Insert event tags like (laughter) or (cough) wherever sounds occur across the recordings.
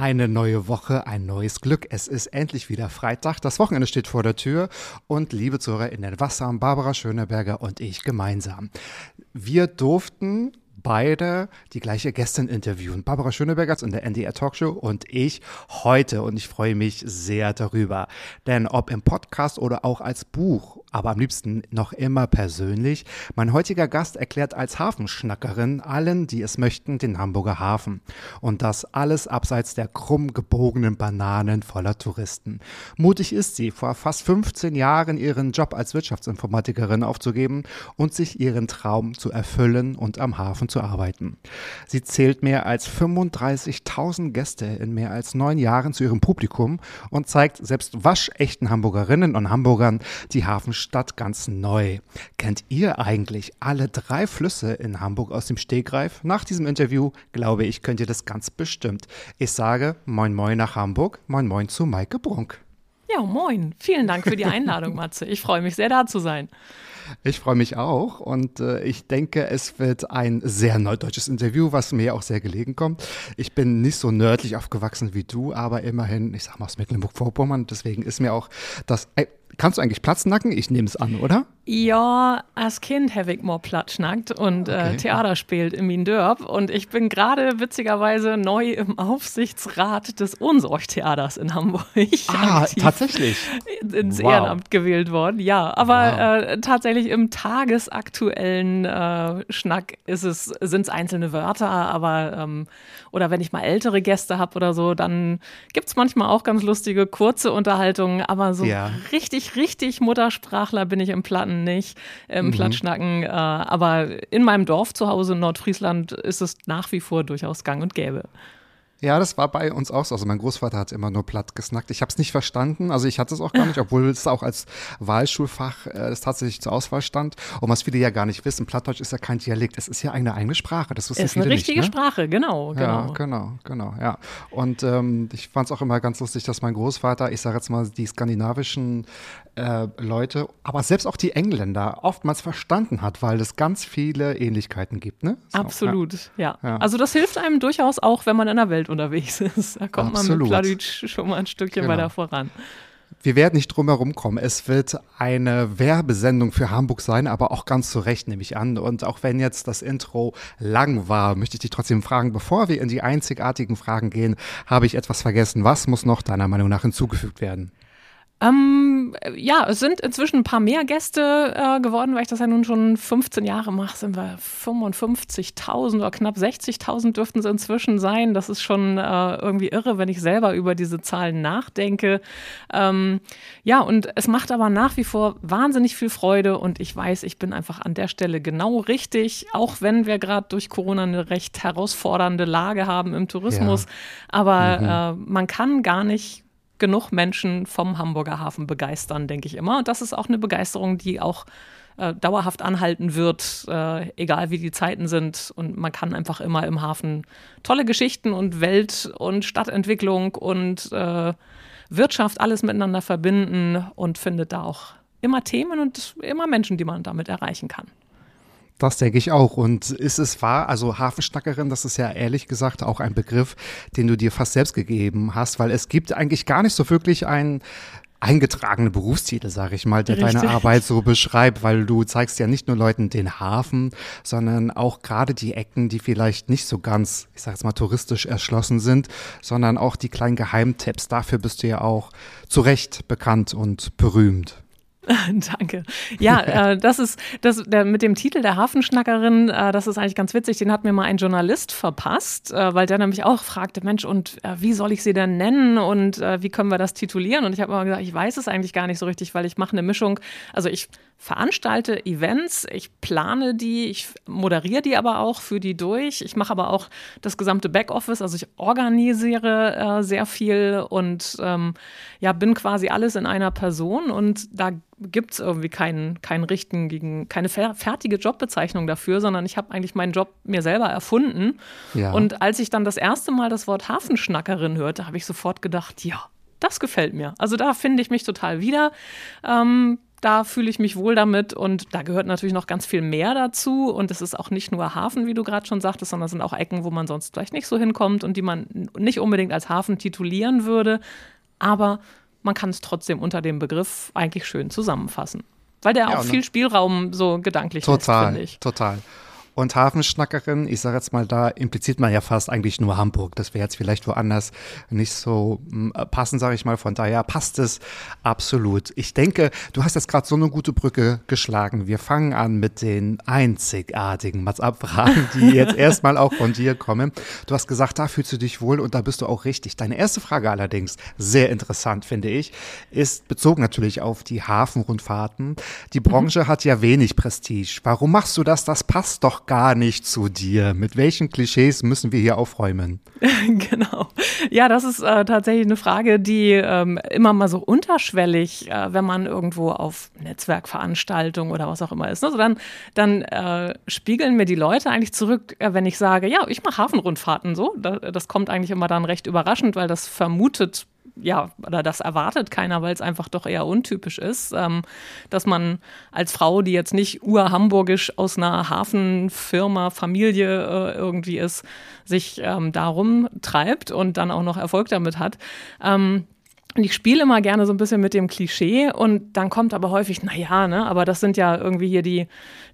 Eine neue Woche, ein neues Glück. Es ist endlich wieder Freitag. Das Wochenende steht vor der Tür. Und liebe ZuhörerInnen, was haben Barbara Schöneberger und ich gemeinsam? Wir durften beide die gleiche Gästin interviewen. Barbara Schöneberger in der NDR Talkshow und ich heute. Und ich freue mich sehr darüber. Denn ob im Podcast oder auch als Buch, aber am liebsten noch immer persönlich, mein heutiger Gast erklärt als Hafenschnackerin allen, die es möchten, den Hamburger Hafen. Und das alles abseits der krumm gebogenen Bananen voller Touristen. Mutig ist sie, vor fast 15 Jahren ihren Job als Wirtschaftsinformatikerin aufzugeben und sich ihren Traum zu erfüllen und am Hafen zu arbeiten. Sie zählt mehr als 35.000 Gäste in mehr als neun Jahren zu ihrem Publikum und zeigt selbst waschechten Hamburgerinnen und Hamburgern die Hafenstadt ganz neu. Kennt ihr eigentlich alle drei Flüsse in Hamburg aus dem Stegreif? Nach diesem Interview, glaube ich, könnt ihr das ganz bestimmt. Ich sage Moin Moin nach Hamburg, Moin Moin zu Maike Brunk. Ja, moin. Vielen Dank für die Einladung, (laughs) Matze. Ich freue mich sehr, da zu sein. Ich freue mich auch und äh, ich denke, es wird ein sehr neudeutsches Interview, was mir auch sehr gelegen kommt. Ich bin nicht so nördlich aufgewachsen wie du, aber immerhin, ich sag mal aus Mecklenburg-Vorpommern, deswegen ist mir auch das. Kannst du eigentlich Platznacken? Ich nehme es an, oder? Ja, als Kind habe ich mal platschnackt und Okay. äh, Theater spielt in Wien Dörp. Und ich bin gerade witzigerweise neu im Aufsichtsrat des Unsorg-Theaters in Hamburg. (laughs) Ah, tatsächlich. ins Wow. Ehrenamt gewählt worden. Ja, aber Wow. äh, tatsächlich im tagesaktuellen äh, Schnack sind es einzelne Wörter, aber ähm, oder wenn ich mal ältere Gäste habe oder so, dann gibt es manchmal auch ganz lustige, kurze Unterhaltungen, aber so Ja. richtig, richtig Muttersprachler bin ich im Platten nicht, im Mhm. Plattschnacken. Äh, aber in meinem Dorf zu Hause in Nordfriesland ist es nach wie vor durchaus gang und gäbe. Ja, das war bei uns auch so. Also mein Großvater hat immer nur platt gesnackt. Ich habe es nicht verstanden. Also ich hatte es auch gar nicht, obwohl es auch als Wahlschulfach äh, es tatsächlich zur Auswahl stand. Und was viele ja gar nicht wissen, Plattdeutsch ist ja kein Dialekt. Es ist ja eine eigene Sprache. Das wissen Ist viele eine richtige nicht, ne? Sprache, genau, Ja, genau. genau, genau, ja. Und ähm, ich fand es auch immer ganz lustig, dass mein Großvater, ich sage jetzt mal, die skandinavischen äh, Leute, aber selbst auch die Engländer oftmals verstanden hat, weil es ganz viele Ähnlichkeiten gibt, ne? So, Absolut, ja. Ja. Also das hilft einem durchaus auch, wenn man in der Welt unterwegs ist. Da kommt man Absolut. mit Plattdeutsch schon mal ein Stückchen Genau. weiter voran. Wir werden nicht drum herum kommen. Es wird eine Werbesendung für Hamburg sein, aber auch ganz zu Recht, nehme ich an. Und auch wenn jetzt das Intro lang war, möchte ich dich trotzdem fragen, bevor wir in die einzigartigen Fragen gehen, habe ich etwas vergessen. Was muss noch deiner Meinung nach hinzugefügt werden? Ähm, ja, es sind inzwischen ein paar mehr Gäste äh, geworden, weil ich das ja nun schon 15 Jahre mache, sind wir 55.000 oder knapp 60.000 dürften es inzwischen sein. Das ist schon äh, irgendwie irre, wenn ich selber über diese Zahlen nachdenke. Ähm, ja, und es macht aber nach wie vor wahnsinnig viel Freude und ich weiß, ich bin einfach an der Stelle genau richtig, auch wenn wir gerade durch Corona eine recht herausfordernde Lage haben im Tourismus. Aber äh, man kann gar nicht genug Menschen vom Hamburger Hafen begeistern, denke ich immer. Und das ist auch eine Begeisterung, die auch äh, dauerhaft anhalten wird, äh, egal wie die Zeiten sind. Und man kann einfach immer im Hafen tolle Geschichten und Welt- und Stadtentwicklung und äh, Wirtschaft alles miteinander verbinden und findet da auch immer Themen und immer Menschen, die man damit erreichen kann. Das denke ich auch. Und ist es wahr, also Hafenschnackerin, das ist ja ehrlich gesagt auch ein Begriff, den du dir fast selbst gegeben hast, weil es gibt eigentlich gar nicht so wirklich einen eingetragene Berufstitel, sage ich mal, der deine Richtig. Arbeit so beschreibt, weil du zeigst ja nicht nur Leuten den Hafen, sondern auch gerade die Ecken, die vielleicht nicht so ganz, ich sage jetzt mal, touristisch erschlossen sind, sondern auch die kleinen Geheimtipps. Dafür bist du ja auch zu Recht bekannt und berühmt. (laughs) Danke. Ja, (laughs) äh, das ist das der, mit dem Titel der Hafenschnackerin, äh, das ist eigentlich ganz witzig. Den hat mir mal ein Journalist verpasst, äh, weil der nämlich auch fragte, Mensch, und äh, wie soll ich sie denn nennen und äh, wie können wir das titulieren? Und ich habe immer gesagt, ich weiß es eigentlich gar nicht so richtig, weil ich mache eine Mischung. Also ich veranstalte Events, ich plane die, ich moderiere die aber auch, führe die durch. Ich mache aber auch das gesamte Backoffice, also ich organisiere äh, sehr viel und ähm, ja, bin quasi alles in einer Person und da gibt es irgendwie keinen, keinen richtigen, keine fertige Jobbezeichnung dafür, sondern ich habe eigentlich meinen Job mir selber erfunden. Ja. Und als ich dann das erste Mal das Wort Hafenschnackerin hörte, habe ich sofort gedacht, ja, das gefällt mir. Also da finde ich mich total wieder. Ähm, da fühle ich mich wohl damit und da gehört natürlich noch ganz viel mehr dazu und es ist auch nicht nur Hafen, wie du gerade schon sagtest, sondern es sind auch Ecken, wo man sonst vielleicht nicht so hinkommt und die man nicht unbedingt als Hafen titulieren würde, aber man kann es trotzdem unter dem Begriff eigentlich schön zusammenfassen. Weil der ja, auch viel Spielraum so gedanklich total, finde ich. Total, total. Und Hafenschnackerin, ich sage jetzt mal, da impliziert man ja fast eigentlich nur Hamburg. Das wäre jetzt vielleicht woanders nicht so hm, passend, sage ich mal. Von daher passt es absolut. Ich denke, du hast jetzt gerade so eine gute Brücke geschlagen. Wir fangen an mit den einzigartigen Mats-Abfragen, die (laughs) jetzt erstmal auch von dir kommen. Du hast gesagt, da fühlst du dich wohl und da bist du auch richtig. Deine erste Frage allerdings, sehr interessant, finde ich, ist bezogen natürlich auf die Hafenrundfahrten. Die Branche mhm. hat ja wenig Prestige. Warum machst du das? Das passt doch gar nicht zu dir. Mit welchen Klischees müssen wir hier aufräumen? (laughs) genau. Ja, das ist äh, tatsächlich eine Frage, die ähm, immer mal so unterschwellig, äh, wenn man irgendwo auf Netzwerkveranstaltungen oder was auch immer ist. Ne? So dann dann äh, spiegeln mir die Leute eigentlich zurück, äh, wenn ich sage, ja, ich mache Hafenrundfahrten so. das kommt eigentlich immer dann recht überraschend, weil das vermutet ja, oder das erwartet keiner, weil es einfach doch eher untypisch ist, ähm, dass man als Frau, die jetzt nicht urhamburgisch aus einer Hafenfirma, Familie äh, irgendwie ist, sich ähm, darum treibt und dann auch noch Erfolg damit hat. Ähm, und ich spiele immer gerne so ein bisschen mit dem Klischee und dann kommt aber häufig, naja, ne, aber das sind ja irgendwie hier die,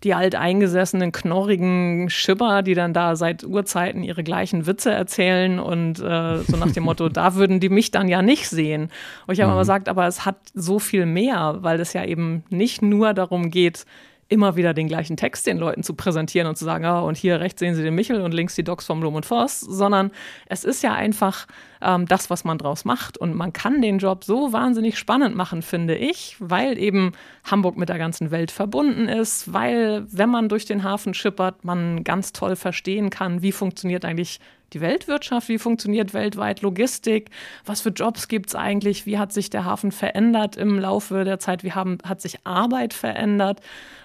die alteingesessenen, knorrigen Schipper, die dann da seit Urzeiten ihre gleichen Witze erzählen und äh, so nach dem Motto, (laughs) da würden die mich dann ja nicht sehen. Und ich habe mhm. aber gesagt, aber es hat so viel mehr, weil es ja eben nicht nur darum geht, immer wieder den gleichen Text den Leuten zu präsentieren und zu sagen, oh, und hier rechts sehen Sie den Michel und links die Docs vom Blum und Voss, sondern es ist ja einfach ähm, das, was man draus macht. Und man kann den Job so wahnsinnig spannend machen, finde ich, weil eben Hamburg mit der ganzen Welt verbunden ist, weil, wenn man durch den Hafen schippert, man ganz toll verstehen kann, wie funktioniert eigentlich die Weltwirtschaft, wie funktioniert weltweit Logistik, was für Jobs gibt es eigentlich, wie hat sich der Hafen verändert im Laufe der Zeit, wie haben, hat sich Arbeit verändert,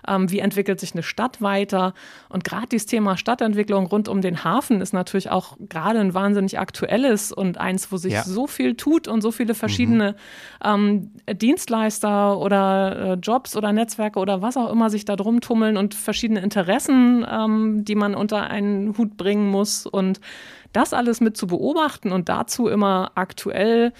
ähm, wie entwickelt sich eine Stadt weiter. Und gerade dieses Thema Stadtentwicklung rund um den Hafen ist natürlich auch gerade ein wahnsinnig aktuelles und eins, wo sich ja. so viel tut und so viele verschiedene mhm. ähm, Dienstleister oder äh, Jobs oder Netzwerke oder was auch immer sich da drum tummeln und verschiedene Interessen, ähm, die man unter einen Hut bringen muss. Und das alles mit zu beobachten und dazu immer aktuell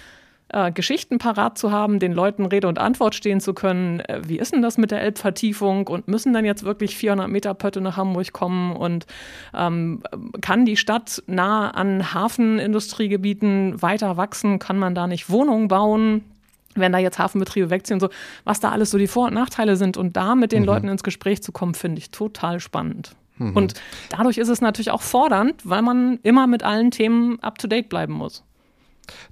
äh, Geschichten parat zu haben, den Leuten Rede und Antwort stehen zu können. Äh, wie ist denn das mit der Elbvertiefung und müssen dann jetzt wirklich 400 Meter Pötte nach Hamburg kommen und ähm, kann die Stadt nah an Hafenindustriegebieten weiter wachsen? Kann man da nicht Wohnungen bauen? wenn da jetzt Hafenbetriebe wegziehen und so, was da alles so die Vor- und Nachteile sind und da mit den mhm. Leuten ins Gespräch zu kommen, finde ich total spannend. Mhm. Und dadurch ist es natürlich auch fordernd, weil man immer mit allen Themen up-to-date bleiben muss.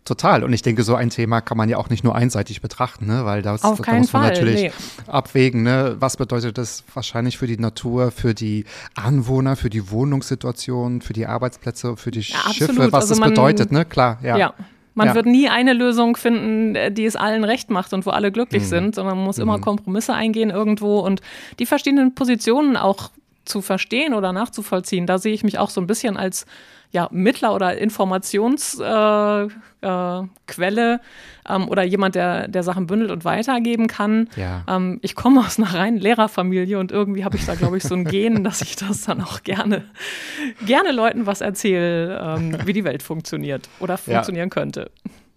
Total. Und ich denke, so ein Thema kann man ja auch nicht nur einseitig betrachten, ne? weil das, da muss man Fall, natürlich nee. abwägen, ne? was bedeutet das wahrscheinlich für die Natur, für die Anwohner, für die Wohnungssituation, für die Arbeitsplätze, für die ja, Schiffe, was also das man, bedeutet, ne? Klar, ja. ja. Man ja. wird nie eine Lösung finden, die es allen recht macht und wo alle glücklich mhm. sind, sondern man muss mhm. immer Kompromisse eingehen irgendwo und die verschiedenen Positionen auch zu verstehen oder nachzuvollziehen. Da sehe ich mich auch so ein bisschen als ja, Mittler oder Informationsquelle äh, äh, ähm, oder jemand, der, der Sachen bündelt und weitergeben kann. Ja. Ähm, ich komme aus einer reinen Lehrerfamilie und irgendwie habe ich da, glaube ich, so ein Gen, (laughs) dass ich das dann auch gerne, gerne Leuten was erzähle, ähm, wie die Welt funktioniert oder funktionieren ja. könnte.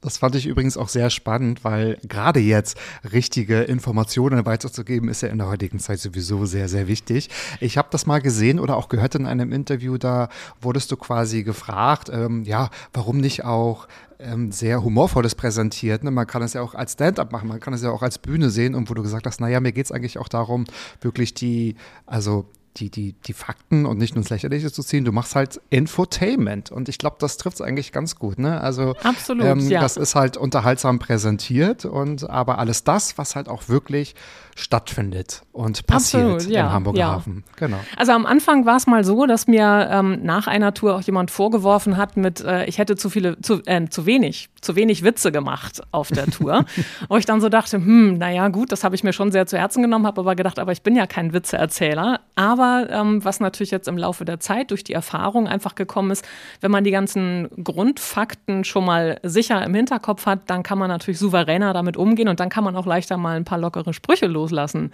Das fand ich übrigens auch sehr spannend, weil gerade jetzt richtige Informationen weiterzugeben, ist ja in der heutigen Zeit sowieso sehr, sehr wichtig. Ich habe das mal gesehen oder auch gehört in einem Interview, da wurdest du quasi gefragt, ähm, ja, warum nicht auch ähm, sehr humorvolles präsentiert. Ne? Man kann es ja auch als Stand-up machen, man kann es ja auch als Bühne sehen und wo du gesagt hast, naja, mir geht es eigentlich auch darum, wirklich die, also die, die, die Fakten und nicht nur ins Lächerliche zu ziehen. Du machst halt Infotainment. Und ich glaube, das trifft es eigentlich ganz gut. Ne? Also Absolut, ähm, ja. das ist halt unterhaltsam präsentiert und aber alles das, was halt auch wirklich stattfindet und passiert Absolut, ja, im Hamburger ja. Hafen. Genau. Also am Anfang war es mal so, dass mir ähm, nach einer Tour auch jemand vorgeworfen hat mit, äh, ich hätte zu viele, zu, äh, zu wenig, zu wenig Witze gemacht auf der Tour. (laughs) Wo ich dann so dachte, hm, naja, gut, das habe ich mir schon sehr zu Herzen genommen, habe aber gedacht, aber ich bin ja kein Witzeerzähler. Aber ähm, was natürlich jetzt im Laufe der Zeit durch die Erfahrung einfach gekommen ist, wenn man die ganzen Grundfakten schon mal sicher im Hinterkopf hat, dann kann man natürlich souveräner damit umgehen und dann kann man auch leichter mal ein paar lockere Sprüche loslassen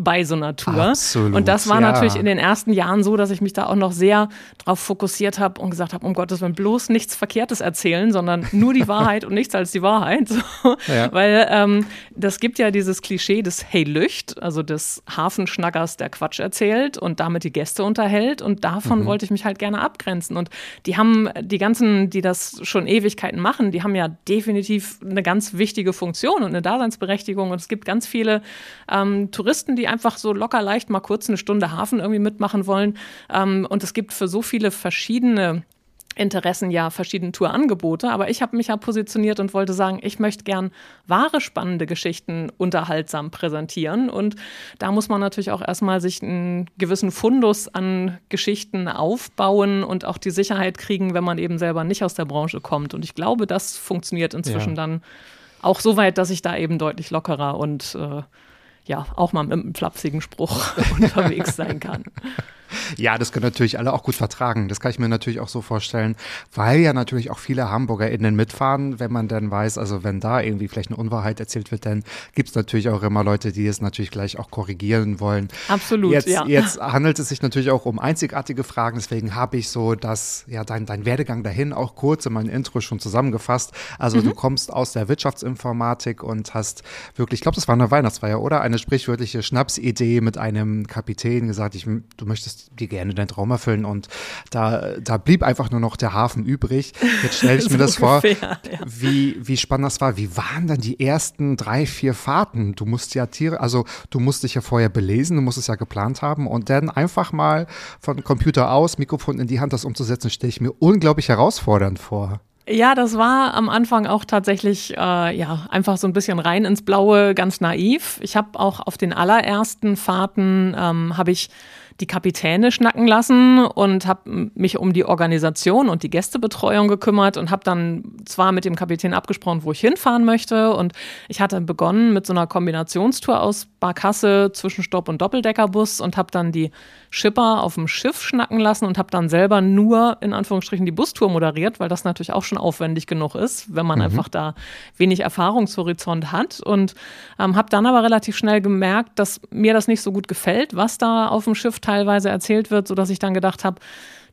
bei so einer Tour. Absolut, und das war ja. natürlich in den ersten Jahren so, dass ich mich da auch noch sehr drauf fokussiert habe und gesagt habe, um Gottes Willen, bloß nichts Verkehrtes erzählen, sondern nur die (laughs) Wahrheit und nichts als die Wahrheit. So. Ja. Weil ähm, das gibt ja dieses Klischee des Hey Lücht, also des Hafenschnackers, der Quatsch erzählt und damit die Gäste unterhält. Und davon wollte ich mich halt gerne abgrenzen. Und die haben, die ganzen, die das schon Ewigkeiten machen, die haben ja definitiv eine ganz wichtige Funktion und eine Daseinsberechtigung. Und es gibt ganz viele ähm, Touristen, die einfach so locker leicht mal kurz eine Stunde Hafen irgendwie mitmachen wollen. Ähm, und es gibt für so viele verschiedene Interessen ja verschiedene Tourangebote, aber ich habe mich ja positioniert und wollte sagen, ich möchte gern wahre spannende Geschichten unterhaltsam präsentieren und da muss man natürlich auch erstmal sich einen gewissen Fundus an Geschichten aufbauen und auch die Sicherheit kriegen, wenn man eben selber nicht aus der Branche kommt und ich glaube, das funktioniert inzwischen Ja. dann auch so weit, dass ich da eben deutlich lockerer und äh, ja, auch mal mit einem flapsigen Spruch (laughs) unterwegs sein kann. (laughs) Ja, das können natürlich alle auch gut vertragen. Das kann ich mir natürlich auch so vorstellen, weil ja natürlich auch viele HamburgerInnen mitfahren, wenn man dann weiß, also wenn da irgendwie vielleicht eine Unwahrheit erzählt wird, dann gibt es natürlich auch immer Leute, die es natürlich gleich auch korrigieren wollen. Absolut, jetzt, ja. Jetzt handelt es sich natürlich auch um einzigartige Fragen, deswegen habe ich so das, ja, dein, dein Werdegang dahin auch kurz in meinem Intro schon zusammengefasst. Also Mhm. du kommst aus der Wirtschaftsinformatik und hast wirklich, ich glaube, das war eine Weihnachtsfeier, oder? Eine sprichwörtliche Schnapsidee mit einem Kapitän gesagt, ich, du möchtest dir gerne deinen Traum erfüllen und da, da blieb einfach nur noch der Hafen übrig. Jetzt stelle ich (laughs) mir So das vor, ungefähr, ja. wie, wie spannend das war. Wie waren dann die ersten drei, vier Fahrten? Du musst ja Tiere, also du musst dich ja vorher belesen, du musst es ja geplant haben und dann einfach mal von Computer aus, Mikrofon in die Hand das umzusetzen, stelle ich mir unglaublich herausfordernd vor. Ja, das war am Anfang auch tatsächlich äh, ja einfach so ein bisschen rein ins Blaue, ganz naiv. Ich habe auch auf den allerersten Fahrten ähm, habe ich die Kapitäne schnacken lassen und habe mich um die Organisation und die Gästebetreuung gekümmert und habe dann zwar mit dem Kapitän abgesprochen, wo ich hinfahren möchte. Und ich hatte begonnen mit so einer Kombinationstour aus Barkasse, Zwischenstopp und Doppeldeckerbus und habe dann die Schipper auf dem Schiff schnacken lassen und habe dann selber nur in Anführungsstrichen die Bustour moderiert, weil das natürlich auch schon aufwendig genug ist, wenn man einfach da wenig Erfahrungshorizont hat. Und ähm, habe dann aber relativ schnell gemerkt, dass mir das nicht so gut gefällt, was da auf dem Schiff teilweise erzählt wird, sodass ich dann gedacht habe,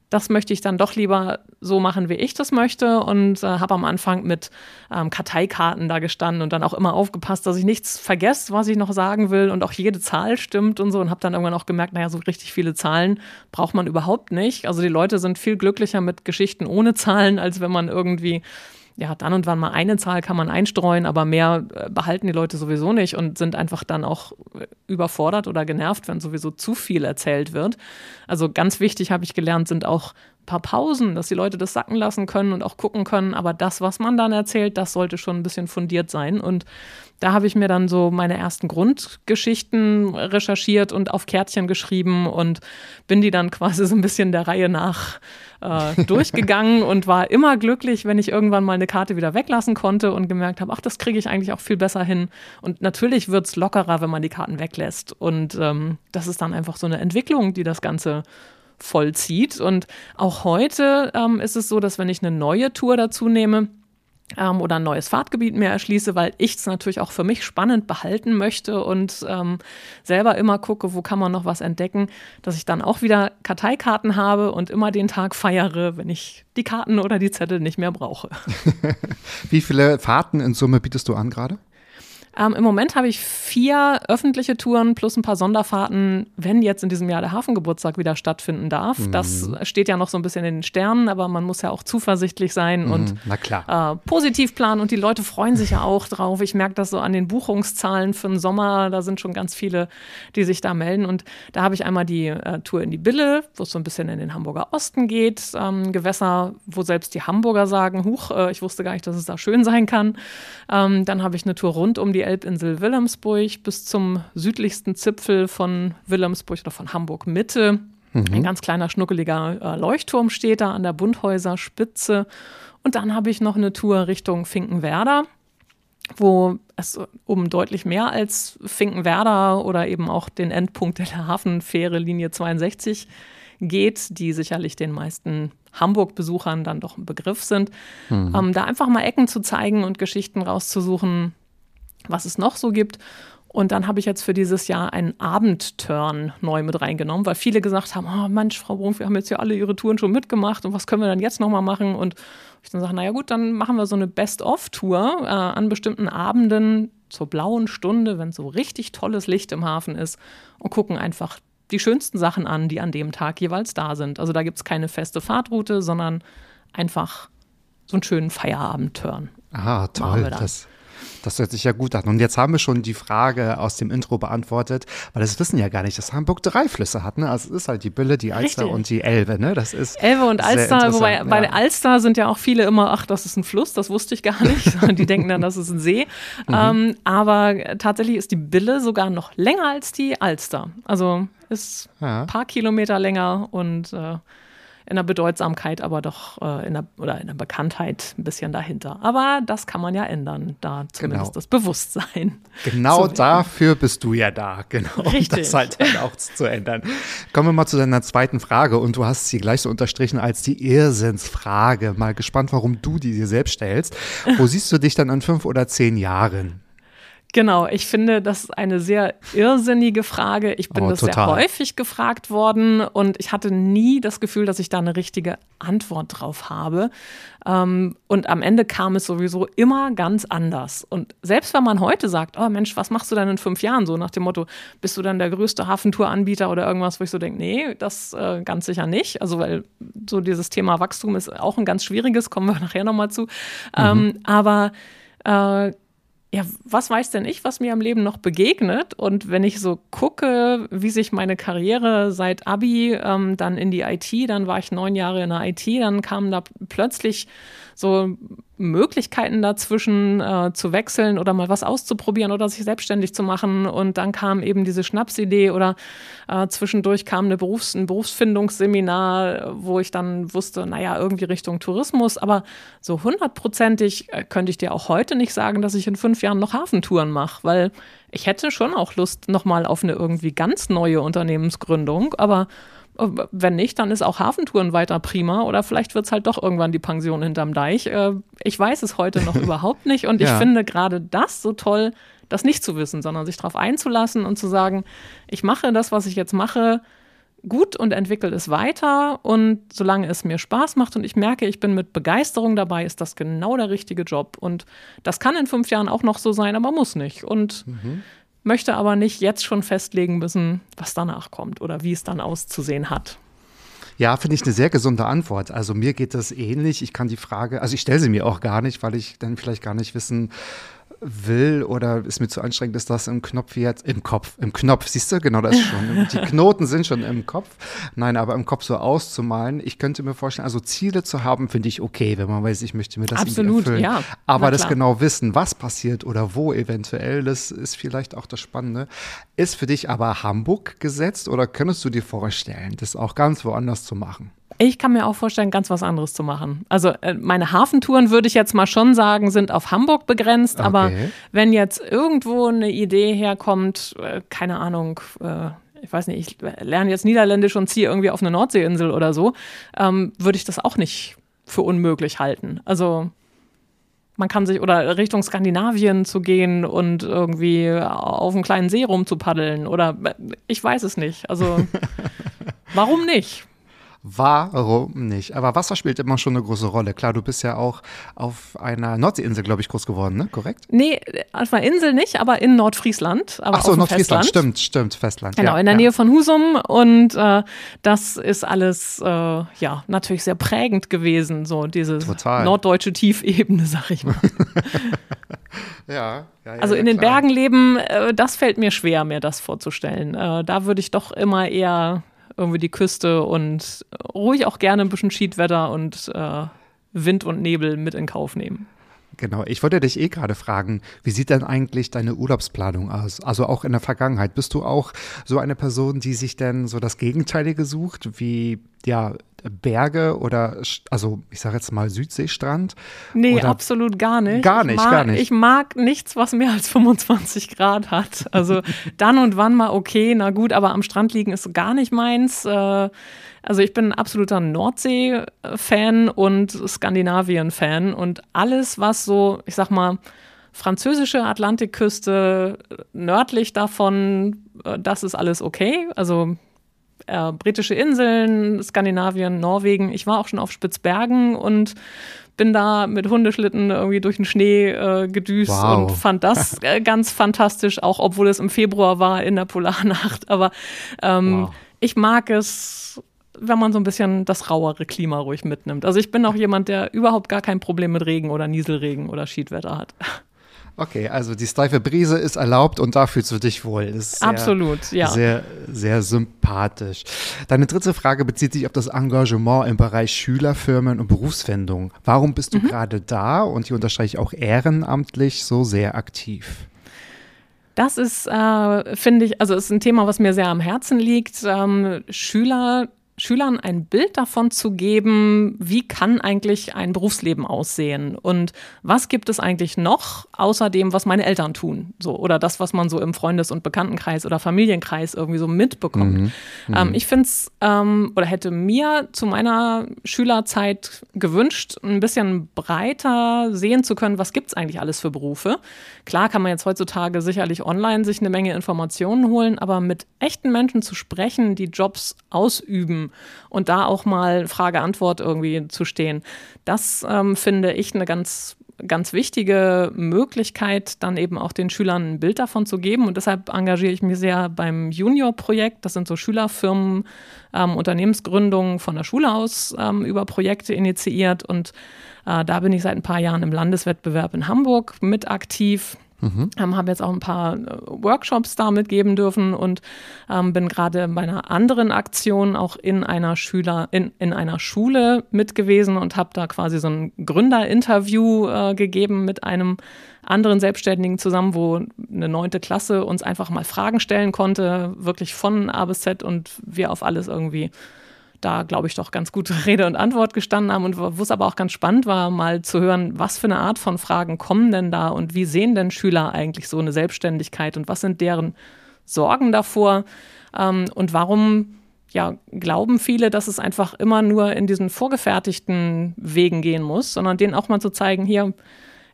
das möchte ich dann doch lieber so machen, wie ich das möchte und äh, habe am Anfang mit ähm, Karteikarten da gestanden und dann auch immer aufgepasst, dass ich nichts vergesse, was ich noch sagen will und auch jede Zahl stimmt und so und habe dann irgendwann auch gemerkt, naja, so richtig viele Zahlen braucht man überhaupt nicht. Also die Leute sind viel glücklicher mit Geschichten ohne Zahlen, als wenn man irgendwie ja, dann und wann mal eine Zahl kann man einstreuen, aber mehr äh, behalten die Leute sowieso nicht und sind einfach dann auch äh, überfordert oder genervt, wenn sowieso zu viel erzählt wird. Also ganz wichtig habe ich gelernt, sind auch ein paar Pausen, dass die Leute das sacken lassen können und auch gucken können, aber das, was man dann erzählt, das sollte schon ein bisschen fundiert sein und da habe ich mir dann so meine ersten Grundgeschichten recherchiert und auf Kärtchen geschrieben und bin die dann quasi so ein bisschen der Reihe nach äh, (laughs) durchgegangen und war immer glücklich, wenn ich irgendwann mal eine Karte wieder weglassen konnte und gemerkt habe, ach, das kriege ich eigentlich auch viel besser hin. Und natürlich wird es lockerer, wenn man die Karten weglässt. Und ähm, das ist dann einfach so eine Entwicklung, die das Ganze vollzieht. Und auch heute ähm, ist es so, dass wenn ich eine neue Tour dazu nehme, ähm, oder ein neues Fahrtgebiet mehr erschließe, weil ich es natürlich auch für mich spannend behalten möchte und ähm, selber immer gucke, wo kann man noch was entdecken, dass ich dann auch wieder Karteikarten habe und immer den Tag feiere, wenn ich die Karten oder die Zettel nicht mehr brauche. (laughs) Wie viele Fahrten in Summe bietest du an gerade? Ähm, Im Moment habe ich vier öffentliche Touren plus ein paar Sonderfahrten, wenn jetzt in diesem Jahr der Hafengeburtstag wieder stattfinden darf. Mhm. Das steht ja noch so ein bisschen in den Sternen, aber man muss ja auch zuversichtlich sein mhm. und äh, positiv planen. Und die Leute freuen sich ja auch drauf. Ich merke das so an den Buchungszahlen für den Sommer. Da sind schon ganz viele, die sich da melden. Und da habe ich einmal die äh, Tour in die Bille, wo es so ein bisschen in den Hamburger Osten geht. Ähm, Gewässer, wo selbst die Hamburger sagen, huch, äh, ich wusste gar nicht, dass es da schön sein kann. Ähm, dann habe ich eine Tour rund um die Elbinsel Wilhelmsburg bis zum südlichsten Zipfel von Wilhelmsburg oder von Hamburg Mitte. Mhm. Ein ganz kleiner, schnuckeliger äh, Leuchtturm steht da an der Bundhäuser Spitze. Und dann habe ich noch eine Tour Richtung Finkenwerder, wo es um deutlich mehr als Finkenwerder oder eben auch den Endpunkt der Hafenfähre Linie 62 geht, die sicherlich den meisten Hamburg-Besuchern dann doch ein Begriff sind. Mhm. Ähm, da einfach mal Ecken zu zeigen und Geschichten rauszusuchen, was es noch so gibt. Und dann habe ich jetzt für dieses Jahr einen Abendturn neu mit reingenommen, weil viele gesagt haben, oh Mensch, Frau Brunf, wir haben jetzt ja alle Ihre Touren schon mitgemacht und was können wir dann jetzt nochmal machen? Und ich dann sage, naja gut, dann machen wir so eine Best-of-Tour äh, an bestimmten Abenden zur blauen Stunde, wenn so richtig tolles Licht im Hafen ist und gucken einfach die schönsten Sachen an, die an dem Tag jeweils da sind. Also da gibt es keine feste Fahrtroute, sondern einfach so einen schönen Feierabend-Turn. Ah, toll. Das, das hört sich ja gut an. Und jetzt haben wir schon die Frage aus dem Intro beantwortet, weil das wissen ja gar nicht, dass Hamburg drei Flüsse hat. Ne? Also es ist halt die Bille, die Alster Richtig. und die Elbe. Ne? Das ist Elbe und Alster, wobei ja. bei der Alster sind ja auch viele immer, ach, das ist ein Fluss, das wusste ich gar nicht. (laughs) die denken dann, das ist ein See. Mhm. Ähm, aber tatsächlich ist die Bille sogar noch länger als die Alster. Also ist ja. ein paar Kilometer länger und äh, in der Bedeutsamkeit, aber doch äh, in der, oder in der Bekanntheit ein bisschen dahinter. Aber das kann man ja ändern, da zumindest genau. das Bewusstsein. (laughs) Genau dafür bist du ja da, genau. Richtig. Um das halt dann auch zu ändern. Kommen wir mal zu deiner zweiten Frage und du hast sie gleich so unterstrichen als die Irrsinnsfrage. Mal gespannt, warum du die dir selbst stellst. Wo (laughs) siehst du dich dann in fünf oder zehn Jahren? Genau, ich finde, das ist eine sehr irrsinnige Frage. Ich bin oh, das sehr häufig gefragt worden und ich hatte nie das Gefühl, dass ich da eine richtige Antwort drauf habe. Ähm, und am Ende kam es sowieso immer ganz anders. Und selbst wenn man heute sagt, oh Mensch, was machst du denn in fünf Jahren? So nach dem Motto, bist du dann der größte Hafentouranbieter oder irgendwas, wo ich so denke, nee, das äh, ganz sicher nicht. Also weil so dieses Thema Wachstum ist auch ein ganz schwieriges, kommen wir nachher nochmal zu. Mhm. Ähm, aber äh, ja, was weiß denn ich, was mir im Leben noch begegnet? Und wenn ich so gucke, wie sich meine Karriere seit Abi ähm, dann in die IT, dann war ich neun Jahre in der IT, dann kamen da plötzlich so Möglichkeiten dazwischen äh, zu wechseln oder mal was auszuprobieren oder sich selbstständig zu machen. Und dann kam eben diese Schnapsidee oder äh, zwischendurch kam eine Berufs-, ein Berufsfindungsseminar, wo ich dann wusste, naja, irgendwie Richtung Tourismus. Aber so hundertprozentig äh, könnte ich dir auch heute nicht sagen, dass ich in fünf Jahren noch Hafentouren mache, weil ich hätte schon auch Lust nochmal auf eine irgendwie ganz neue Unternehmensgründung. Aber wenn nicht, dann ist auch Hafentouren weiter prima oder vielleicht wird es halt doch irgendwann die Pension hinterm Deich. Äh, ich weiß es heute noch (laughs) überhaupt nicht und ich ja. finde gerade das so toll, das nicht zu wissen, sondern sich darauf einzulassen und zu sagen, ich mache das, was ich jetzt mache, gut und entwickle es weiter und solange es mir Spaß macht und ich merke, ich bin mit Begeisterung dabei, ist das genau der richtige Job und das kann in fünf Jahren auch noch so sein, aber muss nicht und mhm möchte aber nicht jetzt schon festlegen müssen, was danach kommt oder wie es dann auszusehen hat. Ja, finde ich eine sehr gesunde Antwort. Also mir geht das ähnlich. Ich kann die Frage, also ich stelle sie mir auch gar nicht, weil ich dann vielleicht gar nicht wissen will oder ist mir zu anstrengend, ist das im Knopf jetzt, im Kopf, im Knopf, siehst du, genau das schon. (laughs) Die Knoten sind schon im Kopf. Nein, aber im Kopf so auszumalen. Ich könnte mir vorstellen, also Ziele zu haben, finde ich okay, wenn man weiß, ich möchte mir das Absolut, erfüllen. Ja, aber das genau wissen, was passiert oder wo eventuell, das ist vielleicht auch das Spannende. Ist für dich aber Hamburg gesetzt oder könntest du dir vorstellen, das auch ganz woanders zu machen? Ich kann mir auch vorstellen, ganz was anderes zu machen. Also äh, meine Hafentouren würde ich jetzt mal schon sagen, sind auf Hamburg begrenzt. Okay. Aber wenn jetzt irgendwo eine Idee herkommt, äh, keine Ahnung, äh, ich weiß nicht, ich lerne jetzt Niederländisch und ziehe irgendwie auf eine Nordseeinsel oder so, ähm, würde ich das auch nicht für unmöglich halten. Also man kann sich oder Richtung Skandinavien zu gehen und irgendwie auf einem kleinen See rumzupaddeln oder ich weiß es nicht. Also (laughs) warum nicht? Warum nicht? Aber Wasser spielt immer schon eine große Rolle. Klar, du bist ja auch auf einer Nordseeinsel, glaube ich, groß geworden, ne? Korrekt? Nee, auf einer Insel nicht, aber in Nordfriesland. Aber Ach so, Nordfriesland, Festland. stimmt, stimmt, Festland. Genau, ja, in der ja. Nähe von Husum und äh, das ist alles, äh, ja, natürlich sehr prägend gewesen, so diese Total. norddeutsche Tiefebene, sag ich mal. (laughs) ja, ja, also in den klar. Bergen leben, äh, das fällt mir schwer, mir das vorzustellen. Äh, da würde ich doch immer eher irgendwie die Küste und ruhig auch gerne ein bisschen Schiedwetter und äh, Wind und Nebel mit in Kauf nehmen. Genau, ich wollte dich eh gerade fragen, wie sieht denn eigentlich deine Urlaubsplanung aus? Also auch in der Vergangenheit. Bist du auch so eine Person, die sich denn so das Gegenteilige sucht, wie ja Berge oder also ich sage jetzt mal Südseestrand? Nee, absolut gar nicht. Gar nicht, mag, gar nicht. Ich mag nichts, was mehr als 25 Grad hat. Also (laughs) dann und wann mal okay, na gut, aber am Strand liegen ist gar nicht meins. Äh, also ich bin ein absoluter Nordsee-Fan und Skandinavien-Fan und alles, was so, ich sag mal, französische Atlantikküste, nördlich davon, äh, das ist alles okay. Also äh, britische Inseln, Skandinavien, Norwegen. Ich war auch schon auf Spitzbergen und bin da mit Hundeschlitten irgendwie durch den Schnee äh, gedüst Wow. und fand das äh, ganz fantastisch, auch obwohl es im Februar war in der Polarnacht. Aber ähm, Wow. ich mag es, wenn man so ein bisschen das rauere Klima ruhig mitnimmt. Also ich bin auch jemand, der überhaupt gar kein Problem mit Regen oder Nieselregen oder Schiedwetter hat. Okay, also die steife Brise ist erlaubt und da fühlst du dich wohl. Ist sehr, Absolut, ja. Sehr, sehr sympathisch. Deine dritte Frage bezieht sich auf das Engagement im Bereich Schülerfirmen und Berufswendung. Warum bist Mhm. du gerade da und hier unterstreiche ich auch ehrenamtlich so sehr aktiv? Das ist, äh, finde ich, also ist ein Thema, was mir sehr am Herzen liegt. Ähm, Schüler, Schülern ein Bild davon zu geben, wie kann eigentlich ein Berufsleben aussehen und was gibt es eigentlich noch außer dem, was meine Eltern tun, so oder das, was man so im Freundes- und Bekanntenkreis oder Familienkreis irgendwie so mitbekommt. Ähm, ich finde es ähm, oder hätte mir zu meiner Schülerzeit gewünscht, ein bisschen breiter sehen zu können, was gibt es eigentlich alles für Berufe. Klar kann man jetzt heutzutage sicherlich online sich eine Menge Informationen holen, aber mit echten Menschen zu sprechen, die Jobs ausüben und da auch mal Frage-Antwort irgendwie zu stehen, das ähm, finde ich eine ganz ganz wichtige Möglichkeit, dann eben auch den Schülern ein Bild davon zu geben. Und deshalb engagiere ich mich sehr beim Junior-Projekt. Das sind so Schülerfirmen, ähm, Unternehmensgründungen von der Schule aus ähm, über Projekte initiiert. Und äh, da bin ich seit ein paar Jahren im Landeswettbewerb in Hamburg mit aktiv. Ähm, habe jetzt auch ein paar äh, Workshops da mitgeben dürfen und ähm, bin gerade bei einer anderen Aktion auch in einer Schüler, in, in einer Schule mit gewesen und habe da quasi so ein Gründerinterview äh, gegeben mit einem anderen Selbstständigen zusammen, wo eine neunte Klasse uns einfach mal Fragen stellen konnte, wirklich von A bis Z und wir auf alles irgendwie da, glaube ich, doch ganz gut (laughs) Rede und Antwort gestanden haben. Und wo es aber auch ganz spannend war, mal zu hören, was für eine Art von Fragen kommen denn da und wie sehen denn Schüler eigentlich so eine Selbstständigkeit und was sind deren Sorgen davor? Ähm, und warum ja, glauben viele, dass es einfach immer nur in diesen vorgefertigten Wegen gehen muss, sondern denen auch mal zu zeigen, hier,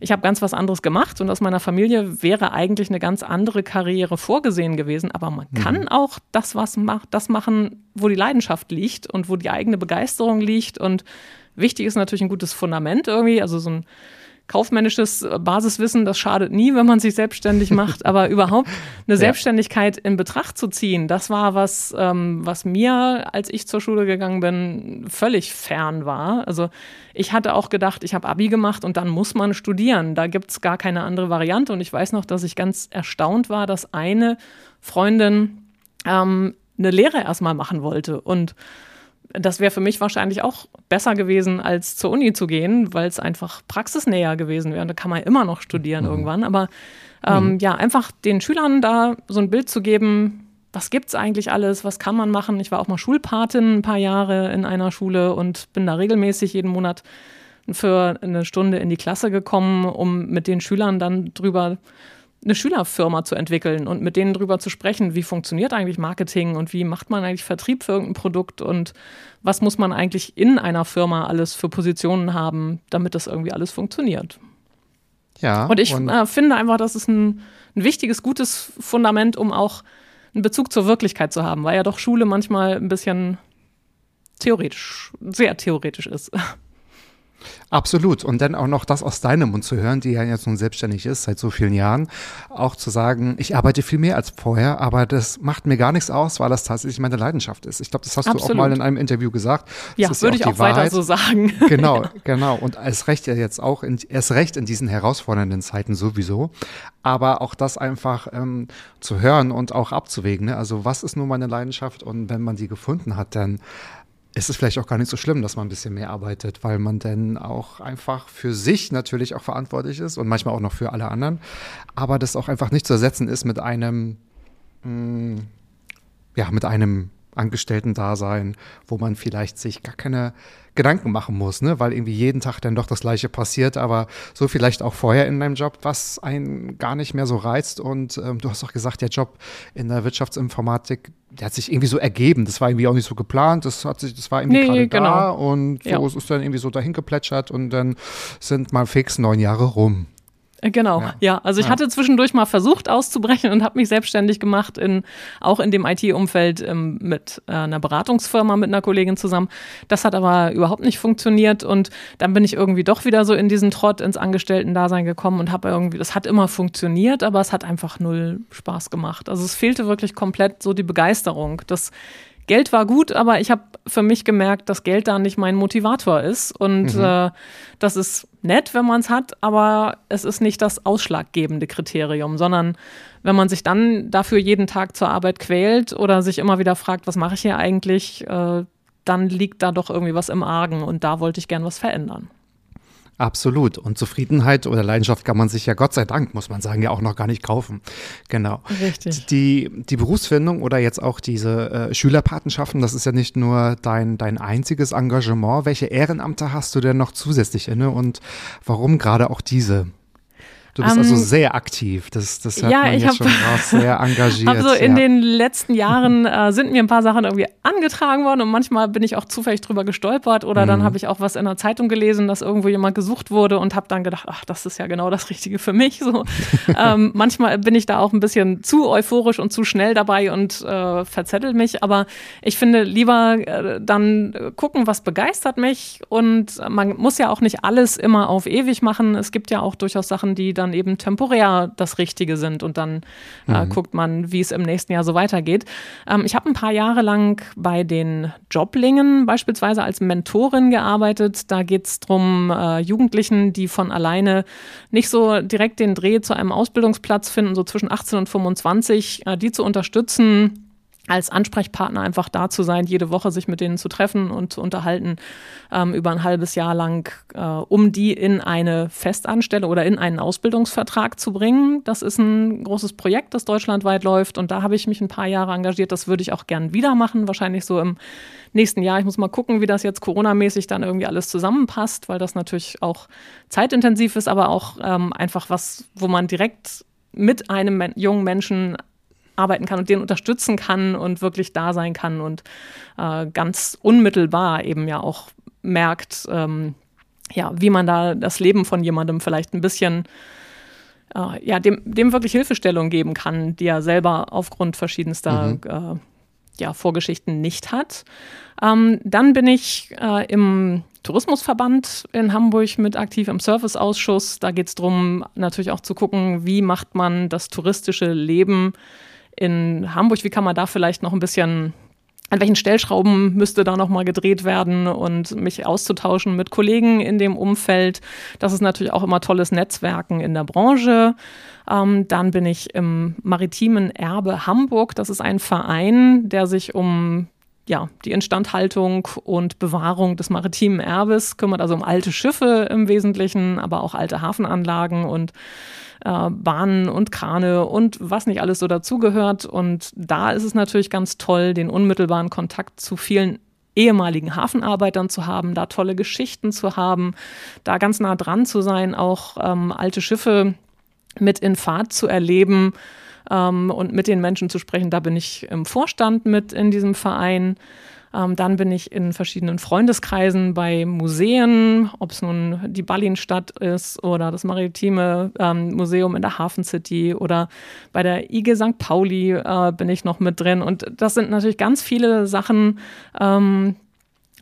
ich habe ganz was anderes gemacht und aus meiner Familie wäre eigentlich eine ganz andere Karriere vorgesehen gewesen. Aber man kann auch das, was macht, das machen, wo die Leidenschaft liegt und wo die eigene Begeisterung liegt. Und wichtig ist natürlich ein gutes Fundament irgendwie, also so ein kaufmännisches Basiswissen, das schadet nie, wenn man sich selbstständig macht, (laughs) aber überhaupt eine Selbstständigkeit in Betracht zu ziehen, das war was, ähm, was mir, als ich zur Schule gegangen bin, völlig fern war. Also ich hatte auch gedacht, ich habe Abi gemacht und dann muss man studieren. Da gibt es gar keine andere Variante. Und ich weiß noch, dass ich ganz erstaunt war, dass eine Freundin ähm, eine Lehre erstmal machen wollte und das wäre für mich wahrscheinlich auch besser gewesen, als zur Uni zu gehen, weil es einfach praxisnäher gewesen wäre. Da kann man immer noch studieren irgendwann. Aber ähm, ja, einfach den Schülern da so ein Bild zu geben, was gibt's eigentlich alles, was kann man machen. Ich war auch mal Schulpatin ein paar Jahre in einer Schule und bin da regelmäßig jeden Monat für eine Stunde in die Klasse gekommen, um mit den Schülern dann drüber eine Schülerfirma zu entwickeln und mit denen drüber zu sprechen, wie funktioniert eigentlich Marketing und wie macht man eigentlich Vertrieb für irgendein Produkt und was muss man eigentlich in einer Firma alles für Positionen haben, damit das irgendwie alles funktioniert. Ja. Und ich äh, finde einfach, das ist ein, ein wichtiges, gutes Fundament, um auch einen Bezug zur Wirklichkeit zu haben, weil ja doch Schule manchmal ein bisschen theoretisch, sehr theoretisch ist. (laughs) Absolut. Und dann auch noch das aus deinem Mund zu hören, die ja jetzt nun selbstständig ist seit so vielen Jahren, auch zu sagen, ich arbeite viel mehr als vorher, aber das macht mir gar nichts aus, weil das tatsächlich meine Leidenschaft ist. Ich glaube, das hast Absolut. du auch mal in einem Interview gesagt. Das ja, würde ich auch Wahrheit. weiter so sagen. (laughs) Genau, (laughs) genau. Und erst recht ja jetzt auch, in, erst recht in diesen herausfordernden Zeiten sowieso. Aber auch das einfach ähm, zu hören und auch abzuwägen. Ne? Also was ist nun meine Leidenschaft? Und wenn man die gefunden hat, dann ist es vielleicht auch gar nicht so schlimm, dass man ein bisschen mehr arbeitet, weil man dann auch einfach für sich natürlich auch verantwortlich ist und manchmal auch noch für alle anderen, aber das auch einfach nicht zu ersetzen ist mit einem, mh, mm, ja, mit einem Angestellten-Dasein, wo man vielleicht sich gar keine Gedanken machen muss, ne? weil irgendwie jeden Tag dann doch das Gleiche passiert, aber so vielleicht auch vorher in deinem Job, was einen gar nicht mehr so reizt. Und ähm, du hast auch gesagt, der Job in der Wirtschaftsinformatik, der hat sich irgendwie so ergeben. Das war irgendwie auch nicht so geplant. Das hat sich, das war irgendwie nee, gerade genau. da und so ja. ist dann irgendwie so dahin geplätschert und dann sind mal fix neun Jahre rum. Äh, genau, ja. ja. Also ich ja. hatte zwischendurch mal versucht auszubrechen und habe mich selbstständig gemacht, in, auch in dem IT-Umfeld ähm, mit äh, einer Beratungsfirma, mit einer Kollegin zusammen. Das hat aber überhaupt nicht funktioniert und dann bin ich irgendwie doch wieder so in diesen Trott ins Angestellten-Dasein gekommen und habe irgendwie, das hat immer funktioniert, aber es hat einfach null Spaß gemacht. Also es fehlte wirklich komplett so die Begeisterung. Das Geld war gut, aber ich habe für mich gemerkt, dass Geld da nicht mein Motivator ist. Und mhm. äh, das ist nett, wenn man es hat, aber es ist nicht das ausschlaggebende Kriterium, sondern wenn man sich dann dafür jeden Tag zur Arbeit quält oder sich immer wieder fragt, was mache ich hier eigentlich, äh, dann liegt da doch irgendwie was im Argen und da wollte ich gern was verändern. Absolut. Und Zufriedenheit oder Leidenschaft kann man sich ja Gott sei Dank, muss man sagen, ja auch noch gar nicht kaufen. Genau. Richtig. Die, die Berufsfindung oder jetzt auch diese äh, Schülerpatenschaften, das ist ja nicht nur dein, dein einziges Engagement. Welche Ehrenamte hast du denn noch zusätzlich inne und warum gerade auch diese? Du bist um, also ähm, sehr aktiv. Das, das hört ja, man ich jetzt hab, schon raus, sehr (laughs) engagiert. Also ja. in den letzten Jahren (laughs) äh, sind mir ein paar Sachen irgendwie angetragen worden und manchmal bin ich auch zufällig drüber gestolpert oder mhm. dann habe ich auch was in der Zeitung gelesen, dass irgendwo jemand gesucht wurde und habe dann gedacht, ach, das ist ja genau das Richtige für mich. So. (laughs) ähm, manchmal bin ich da auch ein bisschen zu euphorisch und zu schnell dabei und äh, verzettelt mich, aber ich finde lieber äh, dann gucken, was begeistert mich und man muss ja auch nicht alles immer auf ewig machen. Es gibt ja auch durchaus Sachen, die dann eben temporär das Richtige sind und dann äh, mhm. guckt man, wie es im nächsten Jahr so weitergeht. Ähm, ich habe ein paar Jahre lang bei den Joblingen beispielsweise als Mentorin gearbeitet. Da geht es darum, äh, Jugendlichen, die von alleine nicht so direkt den Dreh zu einem Ausbildungsplatz finden, so zwischen 18 und 25, äh, die zu unterstützen, als Ansprechpartner einfach da zu sein, jede Woche sich mit denen zu treffen und zu unterhalten ähm, über ein halbes Jahr lang, äh, um die in eine Festanstellung oder in einen Ausbildungsvertrag zu bringen. Das ist ein großes Projekt, das deutschlandweit läuft und da habe ich mich ein paar Jahre engagiert. Das würde ich auch gern wieder machen, wahrscheinlich so im nächsten Jahr. Ich muss mal gucken, wie das jetzt Corona-mäßig dann irgendwie alles zusammenpasst, weil das natürlich auch zeitintensiv ist, aber auch ähm, einfach was, wo man direkt mit einem jungen Menschen arbeiten kann und den unterstützen kann und wirklich da sein kann und äh, ganz unmittelbar eben ja auch merkt, ähm, ja, wie man da das Leben von jemandem vielleicht ein bisschen äh, ja, dem, dem wirklich Hilfestellung geben kann, die er selber aufgrund verschiedenster mhm. äh, ja, Vorgeschichten nicht hat. Ähm, dann bin ich äh, im Tourismusverband in Hamburg mit aktiv im Serviceausschuss. Da geht es darum, natürlich auch zu gucken, wie macht man das touristische Leben in Hamburg, wie kann man da vielleicht noch ein bisschen an welchen Stellschrauben müsste da nochmal gedreht werden und mich auszutauschen mit Kollegen in dem Umfeld. Das ist natürlich auch immer tolles Netzwerken in der Branche. Ähm, dann bin ich im maritimen Erbe Hamburg. Das ist ein Verein, der sich um ja, die Instandhaltung und Bewahrung des maritimen Erbes kümmert, also um alte Schiffe im Wesentlichen, aber auch alte Hafenanlagen und äh, Bahnen und Krane und was nicht alles so dazugehört. Und da ist es natürlich ganz toll, den unmittelbaren Kontakt zu vielen ehemaligen Hafenarbeitern zu haben, da tolle Geschichten zu haben, da ganz nah dran zu sein, auch ähm, alte Schiffe mit in Fahrt zu erleben ähm, und mit den Menschen zu sprechen. Da bin ich im Vorstand mit in diesem Verein. Ähm, dann bin ich in verschiedenen Freundeskreisen bei Museen, ob es nun die Ballinstadt ist oder das Maritime ähm, Museum in der Hafen City oder bei der IG St. Pauli äh, bin ich noch mit drin. Und das sind natürlich ganz viele Sachen, ähm,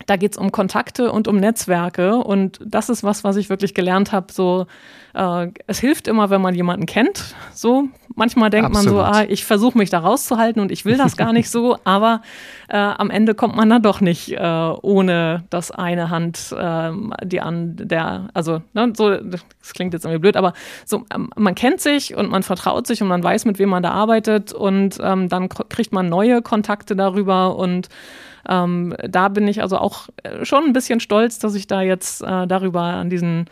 da geht es um Kontakte und um Netzwerke. Und das ist was, was ich wirklich gelernt habe. So, äh, es hilft immer, wenn man jemanden kennt. So, manchmal denkt Absolut. man so, ah, ich versuche mich da rauszuhalten und ich will das gar nicht so, (laughs) aber äh, am Ende kommt man dann doch nicht äh, ohne das eine Hand, äh, die an der, also, ne, so, das klingt jetzt irgendwie blöd, aber so, ähm, man kennt sich und man vertraut sich und man weiß, mit wem man da arbeitet und ähm, dann kriegt man neue Kontakte darüber und ähm, da bin ich also auch äh, schon ein bisschen stolz, dass ich da jetzt äh, darüber an diesen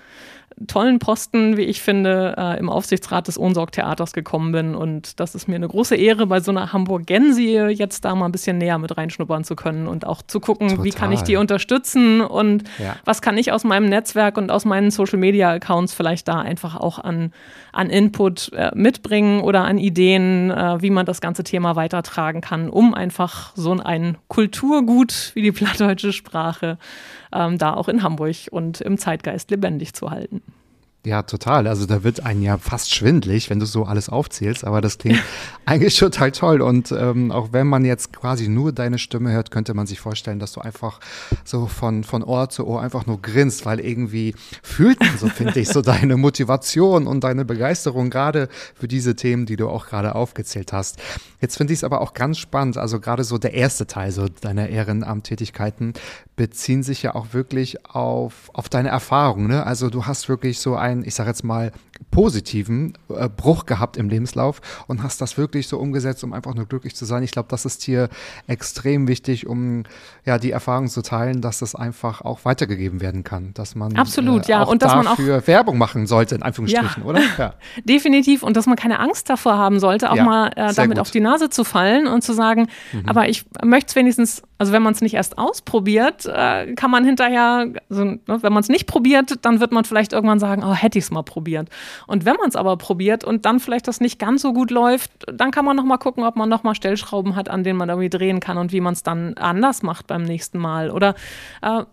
tollen Posten, wie ich finde, äh, im Aufsichtsrat des Ohnsorg-Theaters gekommen bin. Und das ist mir eine große Ehre, bei so einer Hamburgensie jetzt da mal ein bisschen näher mit reinschnuppern zu können und auch zu gucken, Total. wie kann ich die unterstützen und ja. was kann ich aus meinem Netzwerk und aus meinen Social-Media-Accounts vielleicht da einfach auch an, an Input äh, mitbringen oder an Ideen, äh, wie man das ganze Thema weitertragen kann, um einfach so ein Kulturgut wie die plattdeutsche Sprache ähm, da auch in Hamburg und im Zeitgeist lebendig zu halten. Ja, total. Also da wird ein ja fast schwindlig, wenn du so alles aufzählst, aber das klingt (laughs) eigentlich total toll. Und ähm, auch wenn man jetzt quasi nur deine Stimme hört, könnte man sich vorstellen, dass du einfach so von, von Ohr zu Ohr einfach nur grinst, weil irgendwie fühlt man so, finde ich, so (laughs) deine Motivation und deine Begeisterung gerade für diese Themen, die du auch gerade aufgezählt hast. Jetzt finde ich es aber auch ganz spannend, also gerade so der erste Teil so deiner Ehrenamttätigkeiten beziehen sich ja auch wirklich auf, auf deine Erfahrung. Ne? Also du hast wirklich so ein einen, ich sage jetzt mal, positiven äh, Bruch gehabt im Lebenslauf und hast das wirklich so umgesetzt, um einfach nur glücklich zu sein. Ich glaube, das ist hier extrem wichtig, um ja die Erfahrung zu teilen, dass das einfach auch weitergegeben werden kann, dass man absolut äh, ja und dass man auch Werbung machen sollte in Anführungsstrichen, ja. oder? (laughs) Ja. Definitiv und dass man keine Angst davor haben sollte, auch ja, mal äh, damit gut. auf die Nase zu fallen und zu sagen, mhm. aber ich möchte es wenigstens, also wenn man es nicht erst ausprobiert, äh, kann man hinterher, also, ne, wenn man es nicht probiert, dann wird man vielleicht irgendwann sagen, oh hätte ich es mal probiert. Und wenn man es aber probiert und dann vielleicht das nicht ganz so gut läuft, dann kann man noch mal gucken, ob man noch mal Stellschrauben hat, an denen man irgendwie drehen kann und wie man es dann anders macht beim nächsten Mal. Oder äh,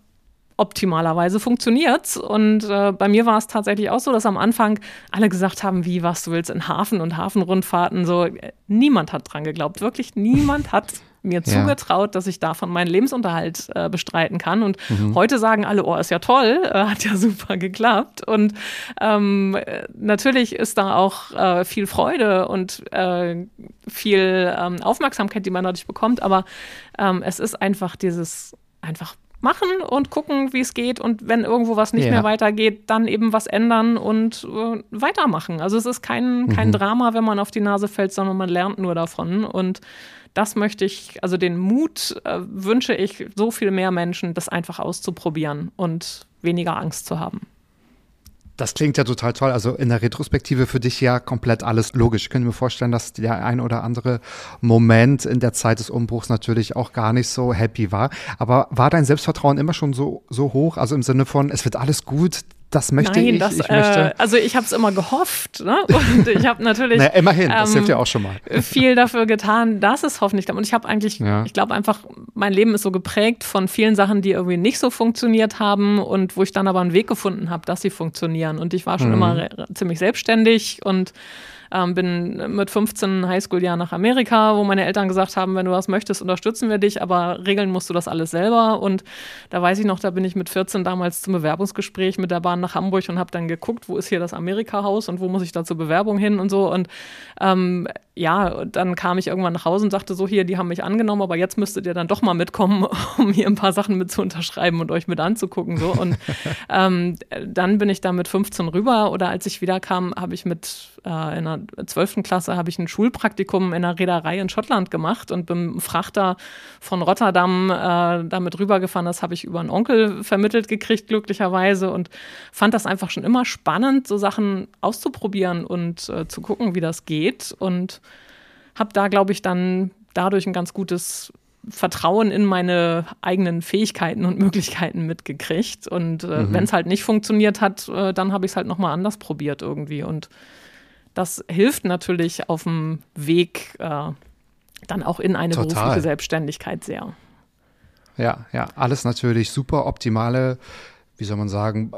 optimalerweise funktioniert's. Und äh, bei mir war es tatsächlich auch so, dass am Anfang alle gesagt haben, wie, was du willst in Hafen und Hafenrundfahrten. So, niemand hat dran geglaubt. Wirklich niemand hat mir ja. zugetraut, dass ich davon meinen Lebensunterhalt äh, bestreiten kann. Und mhm. heute sagen alle, oh, ist ja toll, äh, hat ja (laughs) super geklappt. Und ähm, natürlich ist da auch äh, viel Freude und äh, viel ähm, Aufmerksamkeit, die man dadurch bekommt. Aber ähm, es ist einfach dieses einfach machen und gucken, wie es geht. Und wenn irgendwo was nicht ja. mehr weitergeht, dann eben was ändern und äh, weitermachen. Also es ist kein, kein mhm. Drama, wenn man auf die Nase fällt, sondern man lernt nur davon. Und das möchte ich, also den Mut äh, wünsche ich so viel mehr Menschen, das einfach auszuprobieren und weniger Angst zu haben. Das klingt ja total toll. Also in der Retrospektive für dich ja komplett alles logisch. Ich könnte mir vorstellen, dass der ein oder andere Moment in der Zeit des Umbruchs natürlich auch gar nicht so happy war. Aber war dein Selbstvertrauen immer schon so, so hoch? Also im Sinne von, es wird alles gut, das möchte Nein, ich. Das, ich möchte äh, also ich habe es immer gehofft. Ne? (laughs) Und ich habe natürlich naja, immerhin, das ähm, hilft ja auch schon mal. viel dafür getan, dass es hoffentlich. Und ich habe eigentlich, ja. ich glaube einfach, mein Leben ist so geprägt von vielen Sachen, die irgendwie nicht so funktioniert haben und wo ich dann aber einen Weg gefunden habe, dass sie funktionieren. Und ich war schon mhm. immer ziemlich selbstständig und ähm, bin mit 15 Highschool-Jahr nach Amerika, wo meine Eltern gesagt haben, wenn du was möchtest, unterstützen wir dich, aber regeln musst du das alles selber. Und da weiß ich noch, da bin ich mit 14 damals zum Bewerbungsgespräch mit der Bahn nach Hamburg und habe dann geguckt, wo ist hier das Amerika-Haus und wo muss ich da zur Bewerbung hin und so. Und ähm, ja, dann kam ich irgendwann nach Hause und sagte so, hier, die haben mich angenommen, aber jetzt müsstet ihr dann doch mal mitkommen, (laughs) um hier ein paar Sachen mit zu unterschreiben und euch mit anzugucken. So. Und ähm, dann bin ich da mit 15 rüber oder als ich wiederkam, habe ich mit äh, in der 12. Klasse habe ich ein Schulpraktikum in einer Reederei in Schottland gemacht und bin Frachter von Rotterdam äh, damit rübergefahren. Das habe ich über einen Onkel vermittelt gekriegt, glücklicherweise, und fand das einfach schon immer spannend, so Sachen auszuprobieren und äh, zu gucken, wie das geht. Und habe da, glaube ich, dann dadurch ein ganz gutes Vertrauen in meine eigenen Fähigkeiten und Möglichkeiten mitgekriegt. Und äh, mhm. wenn es halt nicht funktioniert hat, äh, dann habe ich es halt nochmal anders probiert irgendwie. Und das hilft natürlich auf dem Weg äh, dann auch in eine Total. berufliche Selbstständigkeit sehr. ja, ja. Alles natürlich super optimale wie soll man sagen,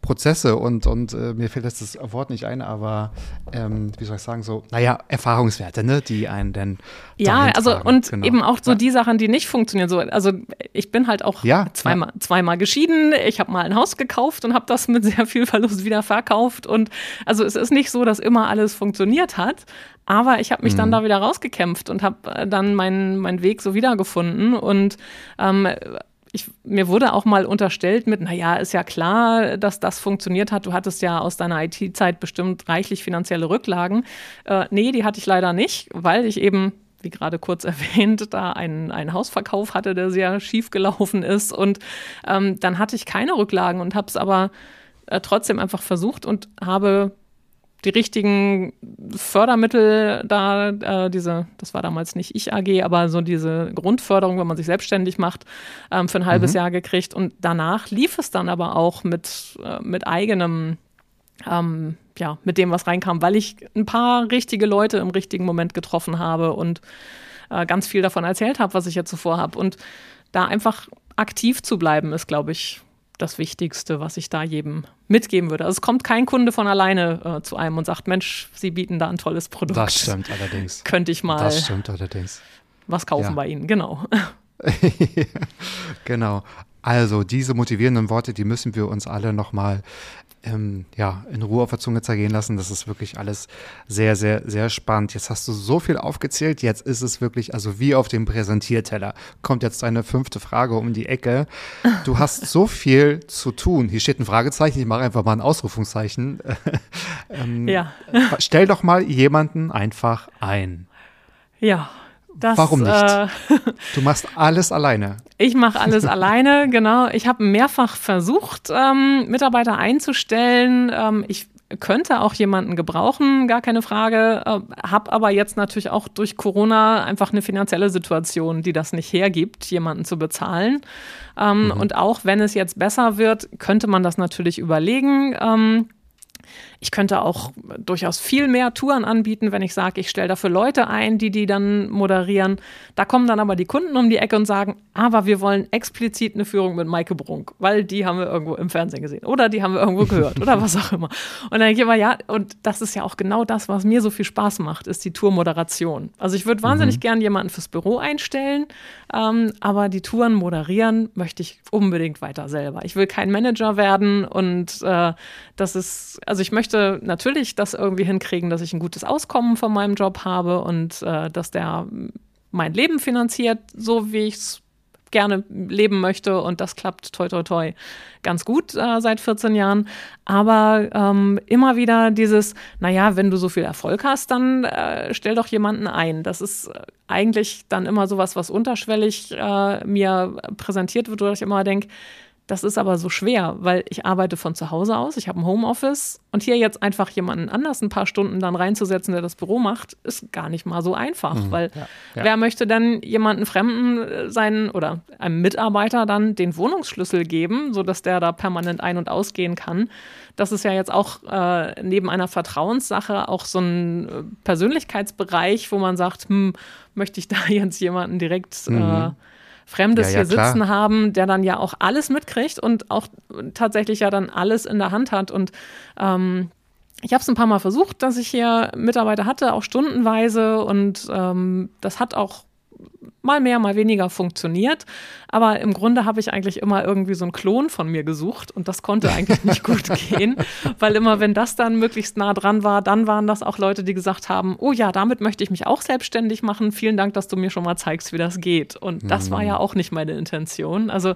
Prozesse und, und äh, mir fällt jetzt das Wort nicht ein, aber ähm, wie soll ich sagen, so, naja, Erfahrungswerte, ne, die einen dann. Ja, also tragen. und genau. eben auch so ja. die Sachen, die nicht funktionieren. So, also ich bin halt auch ja, zweimal, ja. zweimal geschieden. Ich habe mal ein Haus gekauft und habe das mit sehr viel Verlust wieder verkauft. Und also es ist nicht so, dass immer alles funktioniert hat. Aber ich habe mich mhm. dann da wieder rausgekämpft und habe äh, dann meinen mein Weg so wiedergefunden. Und ähm, ich, mir wurde auch mal unterstellt mit, naja, ist ja klar, dass das funktioniert hat. Du hattest ja aus deiner IT-Zeit bestimmt reichlich finanzielle Rücklagen. Äh, nee, die hatte ich leider nicht, weil ich eben wie gerade kurz (laughs) erwähnt, da einen, einen Hausverkauf hatte, der sehr schief gelaufen ist. Und ähm, dann hatte ich keine Rücklagen und habe es aber äh, trotzdem einfach versucht und habe die richtigen Fördermittel da, äh, diese, das war damals nicht Ich AG, aber so diese Grundförderung, wenn man sich selbstständig macht, ähm, für ein halbes mhm. Jahr gekriegt. Und danach lief es dann aber auch mit, äh, mit eigenem, ähm, ja, mit dem, was reinkam, weil ich ein paar richtige Leute im richtigen Moment getroffen habe und äh, ganz viel davon erzählt habe, was ich jetzt zuvor habe. Und da einfach aktiv zu bleiben, ist, glaube ich, das Wichtigste, was ich da jedem mitgeben würde. Also es kommt kein Kunde von alleine äh, zu einem und sagt, Mensch, Sie bieten da ein tolles Produkt. Das stimmt allerdings. Könnte ich mal das stimmt allerdings. was kaufen ja. bei Ihnen, genau. (laughs) genau. Also diese motivierenden Worte, die müssen wir uns alle nochmal ähm, ja, in Ruhe auf der Zunge zergehen lassen. Das ist wirklich alles sehr, sehr, sehr spannend. Jetzt hast du so viel aufgezählt. Jetzt ist es wirklich, also wie auf dem Präsentierteller. Kommt jetzt deine fünfte Frage um die Ecke. Du hast so viel zu tun. Hier steht ein Fragezeichen. Ich mache einfach mal ein Ausrufungszeichen. (laughs) ähm, ja. Stell doch mal jemanden einfach ein. Ja. Das, Warum nicht? Äh, (laughs) du machst alles alleine. Ich mache alles (laughs) alleine, genau. Ich habe mehrfach versucht, ähm, Mitarbeiter einzustellen. Ähm, ich könnte auch jemanden gebrauchen, gar keine Frage. Äh, habe aber jetzt natürlich auch durch Corona einfach eine finanzielle Situation, die das nicht hergibt, jemanden zu bezahlen. Ähm, mhm. Und auch wenn es jetzt besser wird, könnte man das natürlich überlegen. Ich könnte auch durchaus viel mehr Touren anbieten, wenn ich sage, ich stelle dafür Leute ein, die die dann moderieren. Da kommen dann aber die Kunden um die Ecke und sagen, aber wir wollen explizit eine Führung mit Maike Brunk, weil die haben wir irgendwo im Fernsehen gesehen oder die haben wir irgendwo gehört oder was auch immer. Und dann denke ich immer, ja, und das ist ja auch genau das, was mir so viel Spaß macht, ist die Tourmoderation. Also ich würde wahnsinnig mhm. gern jemanden fürs Büro einstellen, ähm, aber die Touren moderieren möchte ich unbedingt weiter selber. Ich will kein Manager werden und äh, das ist, also ich möchte möchte natürlich das irgendwie hinkriegen, dass ich ein gutes Auskommen von meinem Job habe und äh, dass der mein Leben finanziert, so wie ich es gerne leben möchte. Und das klappt toi toi toi ganz gut äh, seit 14 Jahren. Aber ähm, immer wieder dieses, naja, wenn du so viel Erfolg hast, dann äh, stell doch jemanden ein. Das ist eigentlich dann immer sowas, was unterschwellig äh, mir präsentiert wird, wo ich immer denke, das ist aber so schwer, weil ich arbeite von zu Hause aus, ich habe ein Homeoffice und hier jetzt einfach jemanden anders ein paar Stunden dann reinzusetzen, der das Büro macht, ist gar nicht mal so einfach, mhm, weil ja, ja. wer möchte denn jemanden Fremden äh, seinen oder einem Mitarbeiter dann den Wohnungsschlüssel geben, sodass der da permanent ein- und ausgehen kann? Das ist ja jetzt auch äh, neben einer Vertrauenssache auch so ein äh, Persönlichkeitsbereich, wo man sagt, hm, möchte ich da (laughs) jetzt jemanden direkt mhm. äh, Fremdes ja, ja, hier sitzen haben, der dann ja auch alles mitkriegt und auch tatsächlich ja dann alles in der Hand hat. Und ähm, ich habe es ein paar Mal versucht, dass ich hier Mitarbeiter hatte, auch stundenweise. Und ähm, das hat auch mal mehr, mal weniger funktioniert. Aber im Grunde habe ich eigentlich immer irgendwie so einen Klon von mir gesucht und das konnte eigentlich nicht (laughs) gut gehen, weil immer, wenn das dann möglichst nah dran war, dann waren das auch Leute, die gesagt haben, oh ja, damit möchte ich mich auch selbstständig machen. Vielen Dank, dass du mir schon mal zeigst, wie das geht. Und das war ja mhm. auch nicht meine Intention. Also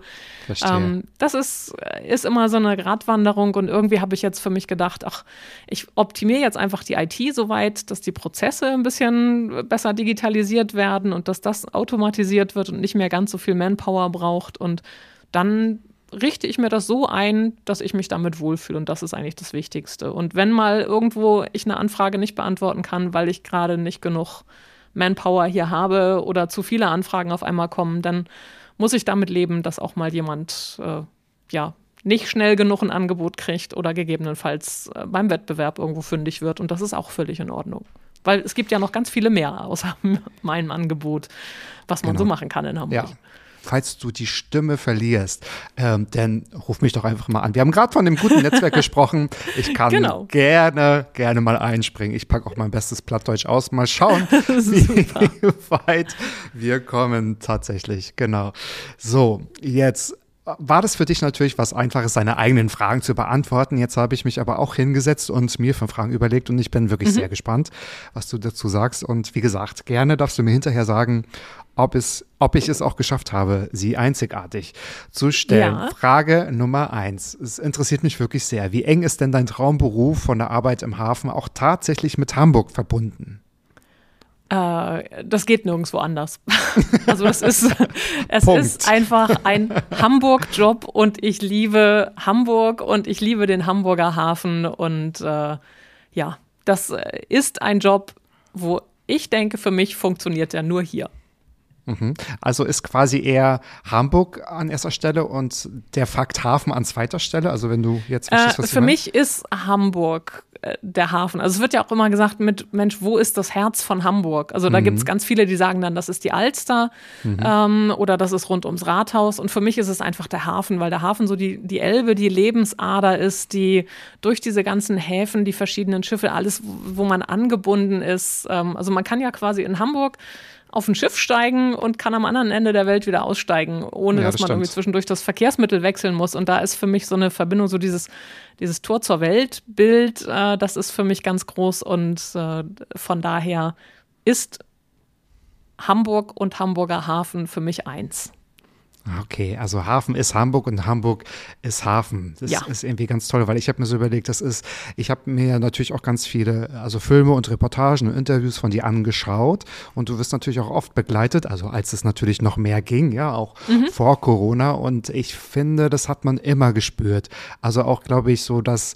ähm, das ist, ist immer so eine Gratwanderung und irgendwie habe ich jetzt für mich gedacht, ach, ich optimiere jetzt einfach die IT so weit, dass die Prozesse ein bisschen besser digitalisiert werden und dass das automatisiert wird und nicht mehr ganz so viel Manpower braucht. Und dann richte ich mir das so ein, dass ich mich damit wohlfühle. Und das ist eigentlich das Wichtigste. Und wenn mal irgendwo ich eine Anfrage nicht beantworten kann, weil ich gerade nicht genug Manpower hier habe oder zu viele Anfragen auf einmal kommen, dann muss ich damit leben, dass auch mal jemand äh, ja nicht schnell genug ein Angebot kriegt oder gegebenenfalls äh, beim Wettbewerb irgendwo fündig wird. Und das ist auch völlig in Ordnung. Weil es gibt ja noch ganz viele mehr außer (laughs) meinem Angebot, was man genau. so machen kann in Hamburg. Ja. falls du die Stimme verlierst, ähm, dann ruf mich doch einfach mal an. Wir haben gerade von dem guten Netzwerk (laughs) gesprochen. Ich kann Genau. gerne, gerne mal einspringen. Ich packe auch mein bestes Plattdeutsch aus. Mal schauen, (laughs) wie weit wir kommen tatsächlich. Genau. So, jetzt war das für dich natürlich was Einfaches, seine eigenen Fragen zu beantworten. Jetzt habe ich mich aber auch hingesetzt und mir fünf Fragen überlegt und ich bin wirklich sehr gespannt, was du dazu sagst. Und wie gesagt, gerne darfst du mir hinterher sagen, ob, es, ob ich es auch geschafft habe, sie einzigartig zu stellen. Ja. Frage Nummer eins. Es interessiert mich wirklich sehr. Wie eng ist denn dein Traumberuf von der Arbeit im Hafen auch tatsächlich mit Hamburg verbunden? Äh, das geht nirgendwo anders. (laughs) Also es ist, es Punkt. ist einfach ein Hamburg-Job und ich liebe Hamburg und ich liebe den Hamburger Hafen und äh, ja, das äh, ist ein Job, wo ich denke, für mich funktioniert er nur hier. Also ist quasi eher Hamburg an erster Stelle und der Fakt Hafen an zweiter Stelle. Also wenn du jetzt verstehst, Äh, was für mich ist Hamburg äh, der Hafen. Also es wird ja auch immer gesagt mit, Mensch, wo ist das Herz von Hamburg? Also Mhm. da gibt es ganz viele, die sagen dann, das ist die Alster ähm, oder das ist rund ums Rathaus. Und für mich ist es einfach der Hafen, weil der Hafen so die, die Elbe, die Lebensader ist, die durch diese ganzen Häfen, die verschiedenen Schiffe, alles, wo man angebunden ist. Ähm, also man kann ja quasi in Hamburg auf ein Schiff steigen und kann am anderen Ende der Welt wieder aussteigen, ohne Ja, dass das man stimmt. irgendwie zwischendurch das Verkehrsmittel wechseln muss. Und da ist für mich so eine Verbindung, so dieses, dieses Tor zur Welt-Bild, äh, das ist für mich ganz groß. Und äh, von daher ist Hamburg und Hamburger Hafen für mich eins. Okay, also Hafen ist Hamburg und Hamburg ist Hafen. Das Ja. ist irgendwie ganz toll, weil ich habe mir so überlegt, das ist, ich habe mir natürlich auch ganz viele, also Filme und Reportagen und Interviews von dir angeschaut und du wirst natürlich auch oft begleitet, also als es natürlich noch mehr ging, ja, auch vor Corona und ich finde, das hat man immer gespürt. Also auch, glaube ich, so, dass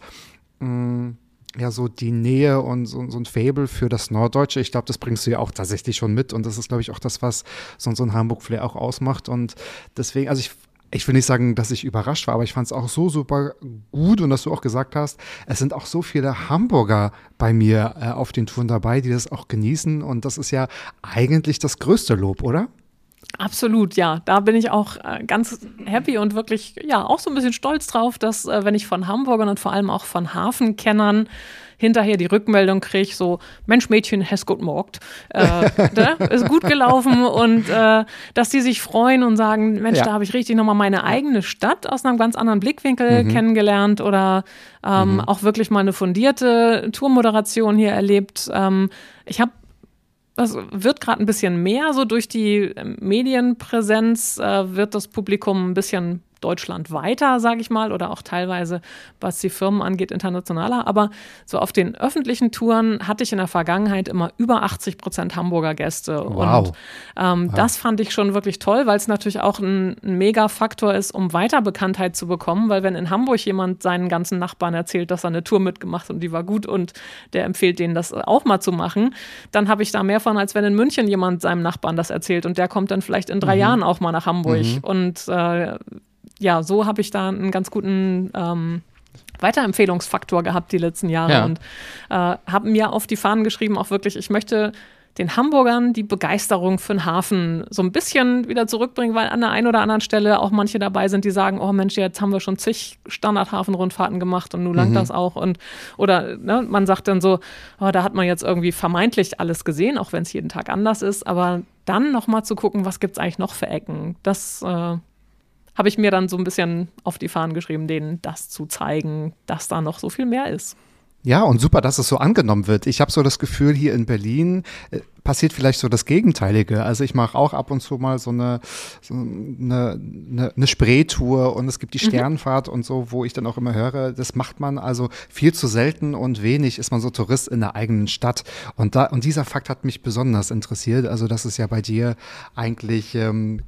mh, ja, so die Nähe und so, so ein Fable für das Norddeutsche. Ich glaube, das bringst du ja auch tatsächlich schon mit. Und das ist, glaube ich, auch das, was so, so ein Hamburg-Flair auch ausmacht. Und deswegen, also ich, ich will nicht sagen, dass ich überrascht war, aber ich fand es auch so super gut und dass du auch gesagt hast, es sind auch so viele Hamburger bei mir äh, auf den Touren dabei, die das auch genießen. Und das ist ja eigentlich das größte Lob, oder? Absolut, ja. Da bin ich auch äh, ganz happy und wirklich, ja, auch so ein bisschen stolz drauf, dass, äh, wenn ich von Hamburgern und vor allem auch von Hafenkennern hinterher die Rückmeldung kriege, so, Mensch, Mädchen, hast gut morgt. Äh, (laughs) ne? Ist gut gelaufen und äh, dass die sich freuen und sagen, Mensch, Ja. da habe ich richtig nochmal meine eigene Stadt aus einem ganz anderen Blickwinkel kennengelernt oder ähm, auch wirklich mal eine fundierte Tourmoderation hier erlebt. Ähm, ich habe das wird gerade ein bisschen mehr, so durch die ähm, Medienpräsenz äh, wird das Publikum ein bisschen Deutschland weiter, sage ich mal, oder auch teilweise, was die Firmen angeht, internationaler. Aber so auf den öffentlichen Touren hatte ich in der Vergangenheit immer über 80 Prozent Hamburger Gäste. Wow. Und ähm, das fand ich schon wirklich toll, weil es natürlich auch ein, ein Mega-Faktor ist, um weiter Bekanntheit zu bekommen. Weil wenn in Hamburg jemand seinen ganzen Nachbarn erzählt, dass er eine Tour mitgemacht hat und die war gut und der empfiehlt denen, das auch mal zu machen, dann habe ich da mehr von, als wenn in München jemand seinem Nachbarn das erzählt und der kommt dann vielleicht in drei Jahren auch mal nach Hamburg. Und äh, ja, so habe ich da einen ganz guten ähm, Weiterempfehlungsfaktor gehabt die letzten Jahre Ja. und äh, habe mir auf die Fahnen geschrieben, auch wirklich, ich möchte den Hamburgern die Begeisterung für den Hafen so ein bisschen wieder zurückbringen, weil an der einen oder anderen Stelle auch manche dabei sind, die sagen, oh Mensch, jetzt haben wir schon zig Standardhafenrundfahrten gemacht und nun langt das auch. Und oder ne, man sagt dann so, oh, da hat man jetzt irgendwie vermeintlich alles gesehen, auch wenn es jeden Tag anders ist. Aber dann nochmal zu gucken, was gibt es eigentlich noch für Ecken, das äh, habe ich mir dann so ein bisschen auf die Fahnen geschrieben, denen das zu zeigen, dass da noch so viel mehr ist. Ja, und super, dass es so angenommen wird. Ich habe so das Gefühl, hier in Berlin äh, passiert vielleicht so das Gegenteilige. Also ich mache auch ab und zu mal so eine, so eine, eine, eine Spreetour und es gibt die Sternfahrt und so, wo ich dann auch immer höre, das macht man also viel zu selten und wenig ist man so Tourist in der eigenen Stadt. Und da und dieser Fakt hat mich besonders interessiert. Also dass es ja bei dir eigentlich ähm,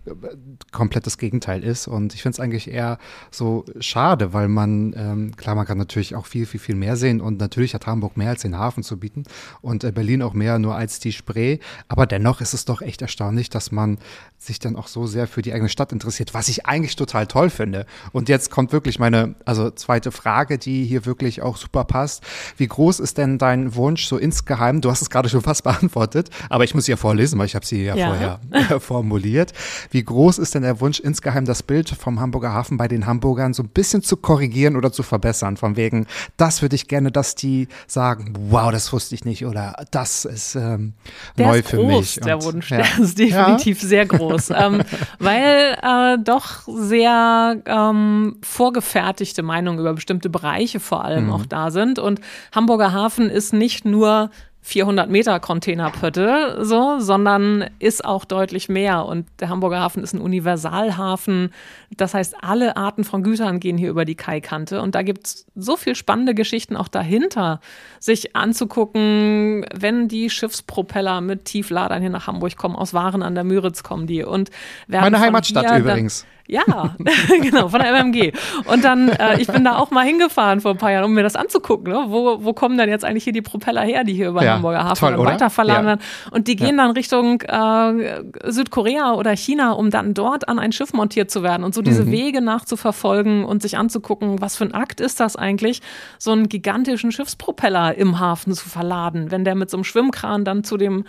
komplett das Gegenteil ist. Und ich finde es eigentlich eher so schade, weil man, ähm, klar, man kann natürlich auch viel, viel, viel mehr sehen und natürlich hat Hamburg mehr als den Hafen zu bieten und äh, Berlin auch mehr nur als die Spree Dreh. Aber dennoch ist es doch echt erstaunlich, dass man sich dann auch so sehr für die eigene Stadt interessiert, was ich eigentlich total toll finde. Und jetzt kommt wirklich meine, also zweite Frage, die hier wirklich auch super passt. Wie groß ist denn dein Wunsch so insgeheim? Du hast es gerade schon fast beantwortet, aber ich muss sie ja vorlesen, weil ich habe sie ja, ja. vorher äh, formuliert. Wie groß ist denn der Wunsch insgeheim, das Bild vom Hamburger Hafen bei den Hamburgern so ein bisschen zu korrigieren oder zu verbessern? Von wegen, das würde ich gerne, dass die sagen, wow, das wusste ich nicht oder das ist ähm, neu ist für groß, mich. Der Wunsch, ja. der ist definitiv ja. sehr groß, (laughs) ähm, weil äh, doch sehr ähm, vorgefertigte Meinungen über bestimmte Bereiche vor allem mhm. auch da sind. Und Hamburger Hafen ist nicht nur 400 Meter Containerpötte, so, sondern ist auch deutlich mehr. Und der Hamburger Hafen ist ein Universalhafen. Das heißt, alle Arten von Gütern gehen hier über die Kaikante. Und da gibt es so viel spannende Geschichten auch dahinter, sich anzugucken, wenn die Schiffspropeller mit Tiefladern hier nach Hamburg kommen, aus Waren an der Müritz kommen die. Und Meine Heimatstadt übrigens. Ja, (laughs) genau, von der MMG. Und dann, äh, ich bin da auch mal hingefahren vor ein paar Jahren, um mir das anzugucken. Ne? Wo, wo kommen denn jetzt eigentlich hier die Propeller her, die hier über ja, Hamburger Hafen toll, weiterverladen werden? Ja. Und die gehen ja. dann Richtung äh, Südkorea oder China, um dann dort an ein Schiff montiert zu werden. Und so diese mhm. Wege nachzuverfolgen und sich anzugucken, was für ein Akt ist das eigentlich, so einen gigantischen Schiffspropeller im Hafen zu verladen, wenn der mit so einem Schwimmkran dann zu dem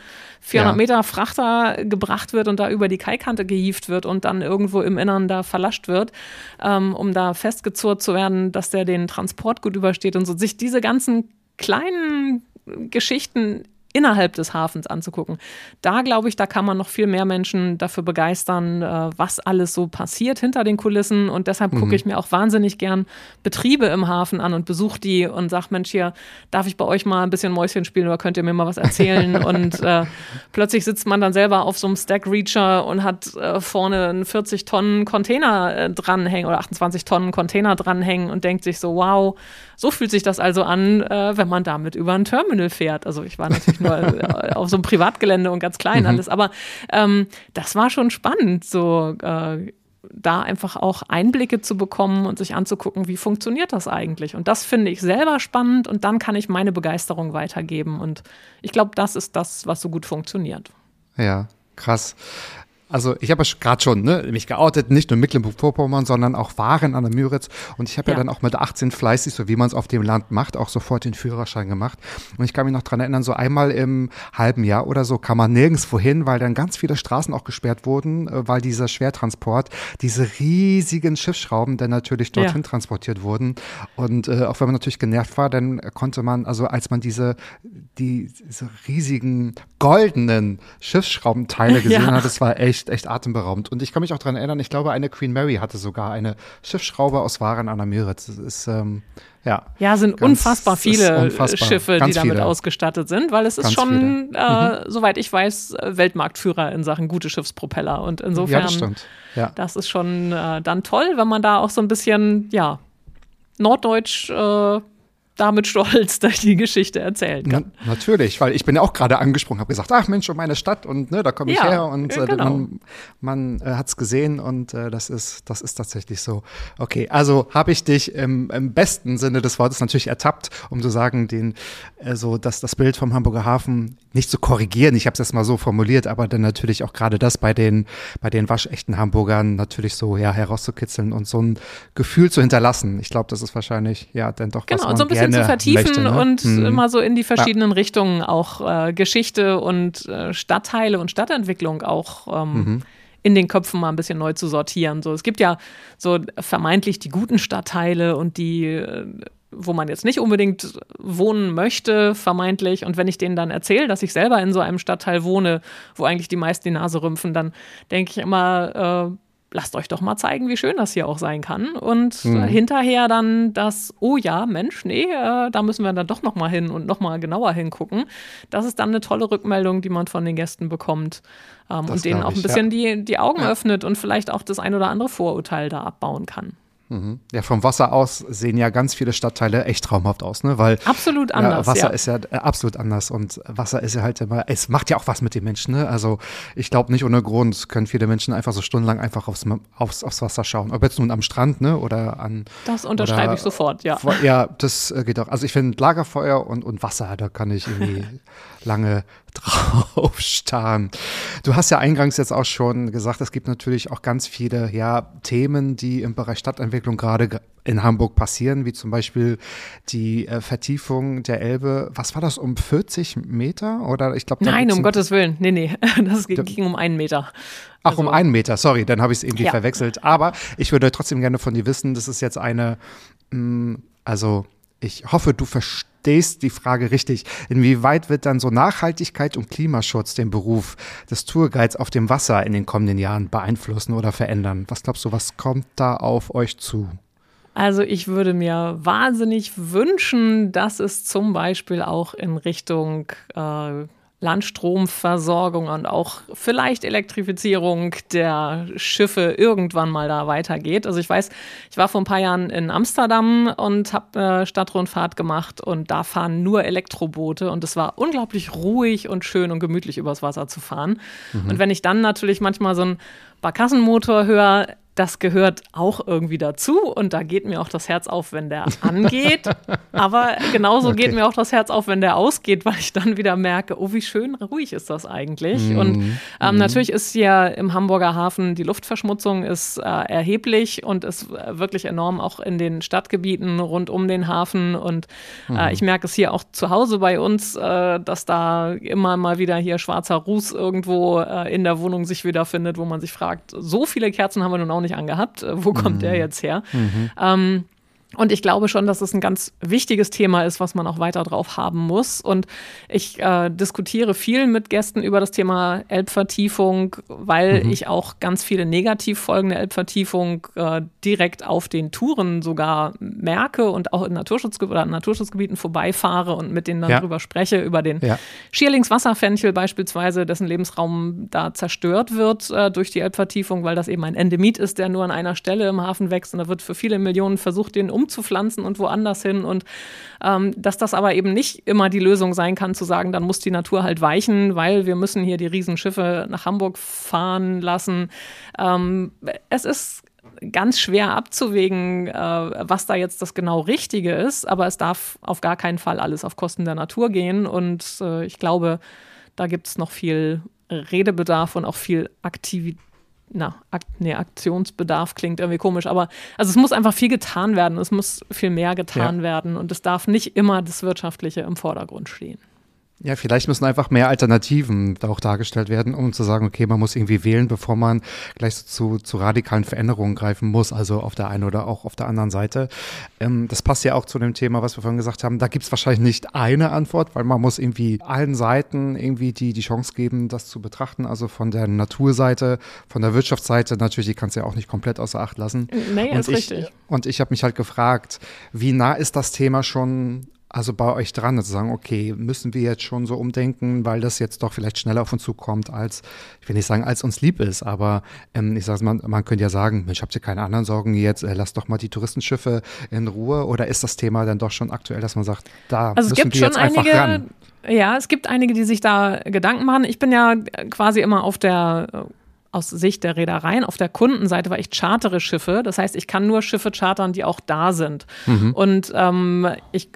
400 Meter Frachter gebracht wird und da über die Kaikante gehievt wird und dann irgendwo im Innern da verlascht wird, ähm, um da festgezurrt zu werden, dass der den Transport gut übersteht und so. Sich diese ganzen kleinen Geschichten innerhalb des Hafens anzugucken. Da glaube ich, da kann man noch viel mehr Menschen dafür begeistern, äh, was alles so passiert hinter den Kulissen. Und deshalb mhm. gucke ich mir auch wahnsinnig gern Betriebe im Hafen an und besuche die und sage, Mensch, hier darf ich bei euch mal ein bisschen Mäuschen spielen oder könnt ihr mir mal was erzählen? (laughs) und äh, plötzlich sitzt man dann selber auf so einem Stack Reacher und hat äh, vorne einen 40 Tonnen Container äh, dranhängen oder 28 Tonnen Container dranhängen und denkt sich so, wow, so fühlt sich das also an, äh, wenn man damit über ein Terminal fährt. Also ich war natürlich nur äh, auf so einem Privatgelände und ganz klein mhm. alles, aber ähm, das war schon spannend, so äh, da einfach auch Einblicke zu bekommen und sich anzugucken, wie funktioniert das eigentlich. Und das finde ich selber spannend und dann kann ich meine Begeisterung weitergeben. Und ich glaube, das ist das, was so gut funktioniert. Ja, krass. Also ich habe ja gerade schon ne, mich geoutet, nicht nur Mecklenburg-Vorpommern, sondern auch Waren an der Müritz. Und ich habe ja. ja. dann auch mit 18 fleißig, so wie man es auf dem Land macht, auch sofort den Führerschein gemacht. Und ich kann mich noch dran erinnern, so einmal im halben Jahr oder so kam man nirgendwo hin, weil dann ganz viele Straßen auch gesperrt wurden, äh, weil dieser Schwertransport, diese riesigen Schiffsschrauben dann natürlich dorthin ja. transportiert wurden. Und äh, auch wenn man natürlich genervt war, dann konnte man, also als man diese, die, diese riesigen goldenen Schiffsschraubenteile (laughs) gesehen ja. hat, das war echt echt, echt atemberaubend. Und ich kann mich auch daran erinnern, ich glaube, eine Queen Mary hatte sogar eine Schiffsschraube aus Waren an der Müritz. Das ist, ähm, ja. Ja, sind ganz, unfassbar viele unfassbar. Schiffe, ganz die damit viele. ausgestattet sind, weil es ist ganz schon, äh, mhm. soweit ich weiß, Weltmarktführer in Sachen gute Schiffspropeller. Und insofern, ja, das, stimmt. Ja. das ist schon äh, dann toll, wenn man da auch so ein bisschen, ja, norddeutsch äh, damit stolz (laughs) durch die Geschichte erzählen kann. Na, natürlich, weil ich bin ja auch gerade angesprungen, habe gesagt, ach Mensch, um meine Stadt und ne, da komme ich ja, her und äh, genau. man, man äh, hat es gesehen und äh, das ist das ist tatsächlich so. Okay, also habe ich dich im, im, besten Sinne des Wortes natürlich ertappt, um zu sagen, den äh, so dass das Bild vom Hamburger Hafen nicht zu korrigieren. Ich habe es jetzt mal so formuliert, aber dann natürlich auch gerade das bei den bei den waschechten Hamburgern natürlich so ja herauszukitzeln und so ein Gefühl zu hinterlassen. Ich glaube, das ist wahrscheinlich ja dann doch genau, was man so ein bisschen zu vertiefen möchte, ne? und hm. immer so in die verschiedenen ja. Richtungen auch äh, Geschichte und äh, Stadtteile und Stadtentwicklung auch ähm, mhm. in den Köpfen mal ein bisschen neu zu sortieren. So, es gibt ja so vermeintlich die guten Stadtteile und die äh, wo man jetzt nicht unbedingt wohnen möchte, vermeintlich. Und wenn ich denen dann erzähle, dass ich selber in so einem Stadtteil wohne, wo eigentlich die meisten die Nase rümpfen, dann denke ich immer, äh, lasst euch doch mal zeigen, wie schön das hier auch sein kann. Und mhm. hinterher dann das, oh ja, Mensch, nee, äh, da müssen wir dann doch noch mal hin und noch mal genauer hingucken. Das ist dann eine tolle Rückmeldung, die man von den Gästen bekommt ähm, und denen auch ein bisschen ja. die, die Augen ja. öffnet und vielleicht auch das ein oder andere Vorurteil da abbauen kann. Mhm. Ja, vom Wasser aus sehen ja ganz viele Stadtteile echt traumhaft aus, ne? Weil absolut anders. Ja, Wasser ja. ist ja äh, absolut anders und Wasser ist ja halt immer, es macht ja auch was mit den Menschen, ne? Also ich glaube nicht ohne Grund können viele Menschen einfach so stundenlang einfach aufs, aufs, aufs Wasser schauen. Ob jetzt nun am Strand, ne? Oder an. Das unterschreibe oder, ich sofort, ja. Ja, das äh, geht auch. Also ich finde Lagerfeuer und, und Wasser, da kann ich (laughs) irgendwie lange (laughs) drauf starren. Du hast ja eingangs jetzt auch schon gesagt, es gibt natürlich auch ganz viele ja, Themen, die im Bereich Stadtentwicklung gerade in Hamburg passieren, wie zum Beispiel die äh, Vertiefung der Elbe. Was war das, um 40 Meter? Oder ich glaube, Nein, um Gottes Willen. Nee, nee, (laughs) das ging, ging um einen Meter. Ach, also, um einen Meter, sorry, dann habe ich es irgendwie ja. verwechselt. Aber ich würde trotzdem gerne von dir wissen, das ist jetzt eine, mh, mm, also ich hoffe, du verstehst die Frage richtig. Inwieweit wird dann so Nachhaltigkeit und Klimaschutz den Beruf des Tourguides auf dem Wasser in den kommenden Jahren beeinflussen oder verändern? Was glaubst du, was kommt da auf euch zu? Also ich würde mir wahnsinnig wünschen, dass es zum Beispiel auch in Richtung äh, Landstromversorgung und auch vielleicht Elektrifizierung der Schiffe irgendwann mal da weitergeht. Also ich weiß, ich war vor ein paar Jahren in Amsterdam und habe äh, Stadtrundfahrt gemacht und da fahren nur Elektroboote und es war unglaublich ruhig und schön und gemütlich übers Wasser zu fahren. Mhm. Und wenn ich dann natürlich manchmal so einen Barkassenmotor höre, das gehört auch irgendwie dazu und da geht mir auch das Herz auf, wenn der (laughs) angeht. Aber genauso okay. geht mir auch das Herz auf, wenn der ausgeht, weil ich dann wieder merke, oh, wie schön ruhig ist das eigentlich. Mm. Und ähm, mm. natürlich ist hier im Hamburger Hafen die Luftverschmutzung ist äh, erheblich und ist äh, wirklich enorm auch in den Stadtgebieten rund um den Hafen. Und äh, mm. ich merke es hier auch zu Hause bei uns, äh, dass da immer mal wieder hier schwarzer Ruß irgendwo äh, in der Wohnung sich wiederfindet, wo man sich fragt, so viele Kerzen haben wir nun auch nicht angehabt. Äh, wo kommt mhm. der jetzt her? Mhm. Ähm, und ich glaube schon, dass es ein ganz wichtiges Thema ist, was man auch weiter drauf haben muss. Und ich äh, diskutiere viel mit Gästen über das Thema Elbvertiefung, weil mhm. ich auch ganz viele Negativfolgen der Elbvertiefung äh, direkt auf den Touren sogar merke und auch in Naturschutzge oder Naturschutzgebieten vorbeifahre und mit denen dann ja. drüber spreche, über den ja. Schierlingswasserfenchel beispielsweise, dessen Lebensraum da zerstört wird äh, durch die Elbvertiefung, weil das eben ein Endemit ist, der nur an einer Stelle im Hafen wächst und da wird für viele Millionen versucht, den um umzupflanzen und woanders hin. Und ähm, dass das aber eben nicht immer die Lösung sein kann, zu sagen, dann muss die Natur halt weichen, weil wir müssen hier die Riesenschiffe nach Hamburg fahren lassen. Ähm, es ist ganz schwer abzuwägen, äh, was da jetzt das genau Richtige ist, aber es darf auf gar keinen Fall alles auf Kosten der Natur gehen. Und äh, ich glaube, da gibt es noch viel Redebedarf und auch viel Aktivität na, Ak nee, Aktionsbedarf klingt irgendwie komisch, aber also es muss einfach viel getan werden, es muss viel mehr getan ja. werden und es darf nicht immer das Wirtschaftliche im Vordergrund stehen. Ja, vielleicht müssen einfach mehr Alternativen auch dargestellt werden, um zu sagen, okay, man muss irgendwie wählen, bevor man gleich zu, zu radikalen Veränderungen greifen muss, also auf der einen oder auch auf der anderen Seite. Ähm, das passt ja auch zu dem Thema, was wir vorhin gesagt haben. Da gibt es wahrscheinlich nicht eine Antwort, weil man muss irgendwie allen Seiten irgendwie die, die Chance geben, das zu betrachten. Also von der Naturseite, von der Wirtschaftsseite natürlich, die kannst du ja auch nicht komplett außer Acht lassen. Nee, und ist ich, richtig. Und ich habe mich halt gefragt, wie nah ist das Thema schon also bei euch dran, zu sagen, okay, müssen wir jetzt schon so umdenken, weil das jetzt doch vielleicht schneller auf uns zukommt, als, ich will nicht sagen, als uns lieb ist, aber ähm, ich sage man, man könnte ja sagen, Mensch, habt ihr keine anderen Sorgen jetzt, äh, lasst doch mal die Touristenschiffe in Ruhe oder ist das Thema dann doch schon aktuell, dass man sagt, da also müssen wir jetzt einige, einfach ran? Ja, es gibt einige, die sich da Gedanken machen. Ich bin ja quasi immer auf der aus Sicht der Reedereien. Auf der Kundenseite war ich chartere Schiffe. Das heißt, ich kann nur Schiffe chartern, die auch da sind. Mhm. Und ähm, ich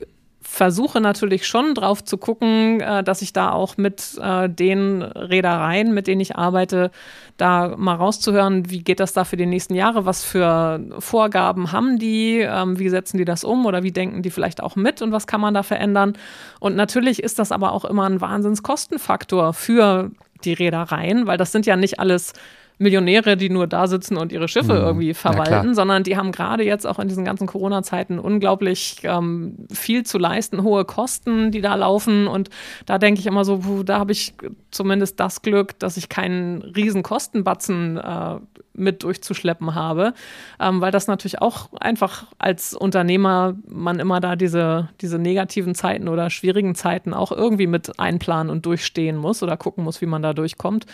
versuche natürlich schon drauf zu gucken, äh, dass ich da auch mit äh, den Reedereien, mit denen ich arbeite, da mal rauszuhören, wie geht das da für die nächsten Jahre, was für Vorgaben haben die, ähm, wie setzen die das um oder wie denken die vielleicht auch mit und was kann man da verändern. Und natürlich ist das aber auch immer ein Wahnsinnskostenfaktor für die Reedereien, weil das sind ja nicht alles Millionäre, die nur da sitzen und ihre Schiffe mhm. irgendwie verwalten, ja, sondern die haben gerade jetzt auch in diesen ganzen Corona-Zeiten unglaublich ähm, viel zu leisten, hohe Kosten, die da laufen. Und da denke ich immer so, puh, da habe ich zumindest das Glück, dass ich keinen riesen Kostenbatzen äh, mit durchzuschleppen habe, ähm, weil das natürlich auch einfach als Unternehmer man immer da diese, diese negativen Zeiten oder schwierigen Zeiten auch irgendwie mit einplanen und durchstehen muss oder gucken muss, wie man da durchkommt.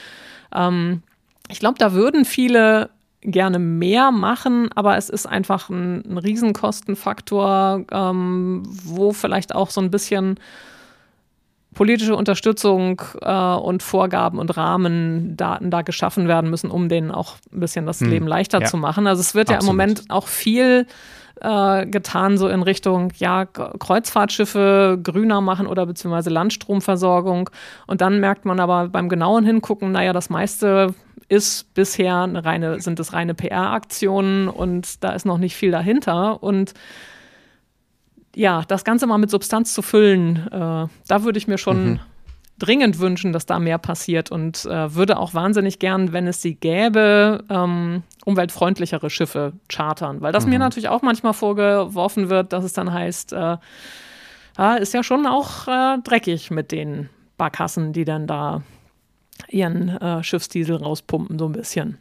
Ähm, ich glaube, da würden viele gerne mehr machen, aber es ist einfach ein, ein Riesenkostenfaktor, ähm, wo vielleicht auch so ein bisschen politische Unterstützung äh, und Vorgaben und Rahmendaten da geschaffen werden müssen, um denen auch ein bisschen das hm. Leben leichter ja. zu machen. Also es wird Absolut. ja im Moment auch viel äh, getan, so in Richtung, ja, Kreuzfahrtschiffe grüner machen oder beziehungsweise Landstromversorgung. Und dann merkt man aber beim genauen Hingucken, naja, das meiste ist bisher eine reine, sind es reine PR-Aktionen und da ist noch nicht viel dahinter. Und ja, das Ganze mal mit Substanz zu füllen, äh, da würde ich mir schon mhm. dringend wünschen, dass da mehr passiert und äh, würde auch wahnsinnig gern, wenn es sie gäbe, ähm, umweltfreundlichere Schiffe chartern, weil das mhm. mir natürlich auch manchmal vorgeworfen wird, dass es dann heißt, äh, ja, ist ja schon auch äh, dreckig mit den Barkassen, die dann da ihren äh, Schiffsdiesel rauspumpen, so ein bisschen.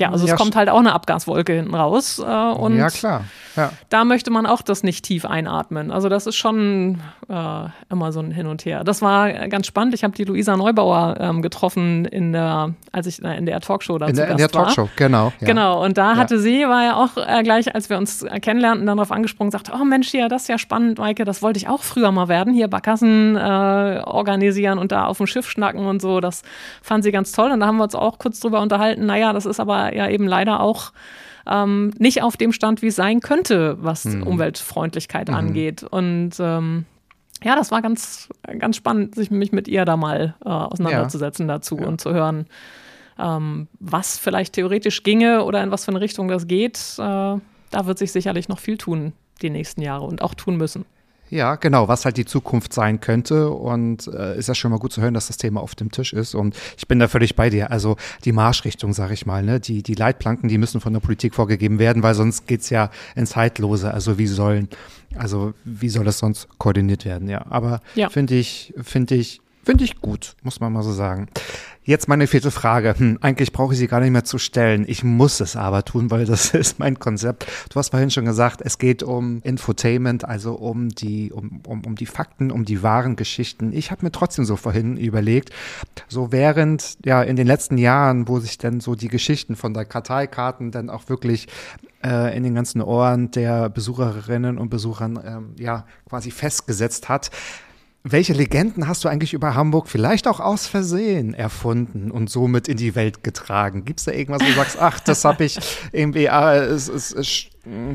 Ja, also ja, es kommt halt auch eine Abgaswolke hinten raus. Äh, und ja, klar. Ja. Da möchte man auch das nicht tief einatmen. Also das ist schon äh, immer so ein Hin und Her. Das war ganz spannend. Ich habe die Luisa Neubauer ähm, getroffen in der, als ich in der Talkshow dazu in der, in der Talkshow, genau. Ja. Genau. Und da hatte sie, war ja auch äh, gleich, als wir uns kennenlernten, dann darauf angesprungen, sagte, oh Mensch, ja, das ist ja spannend, Maike, das wollte ich auch früher mal werden, hier Barkassen äh, organisieren und da auf dem Schiff schnacken und so. Das fand sie ganz toll. Und da haben wir uns auch kurz drüber unterhalten. Naja, das ist aber ja eben leider auch ähm, nicht auf dem Stand, wie es sein könnte, was mhm. Umweltfreundlichkeit mhm. angeht. Und ähm, ja, das war ganz, ganz spannend, sich mich mit ihr da mal äh, auseinanderzusetzen ja. dazu ja. und zu hören, ähm, was vielleicht theoretisch ginge oder in was für eine Richtung das geht. Äh, da wird sich sicherlich noch viel tun die nächsten Jahre und auch tun müssen. Ja, genau, was halt die Zukunft sein könnte. Und äh, ist ja schon mal gut zu hören, dass das Thema auf dem Tisch ist. Und ich bin da völlig bei dir. Also die Marschrichtung, sag ich mal, ne? die, die Leitplanken, die müssen von der Politik vorgegeben werden, weil sonst geht's ja ins Zeitlose. Also wie sollen, also wie soll das sonst koordiniert werden? Ja, aber ja. finde ich, finde ich, finde ich gut, muss man mal so sagen. Jetzt meine vierte Frage. Hm, eigentlich brauche ich sie gar nicht mehr zu stellen. Ich muss es aber tun, weil das (laughs) ist mein Konzept. Du hast vorhin schon gesagt, es geht um Infotainment, also um die, um, um, um die Fakten, um die wahren Geschichten. Ich habe mir trotzdem so vorhin überlegt, so während, ja, in den letzten Jahren, wo sich dann so die Geschichten von der Karteikarten dann auch wirklich äh, in den ganzen Ohren der Besucherinnen und Besuchern, ähm, ja, quasi festgesetzt hat, welche Legenden hast du eigentlich über Hamburg vielleicht auch aus Versehen erfunden und somit in die Welt getragen? Gibt es da irgendwas, wo du sagst, ach, das habe ich irgendwie, ah, ist, ist, ist,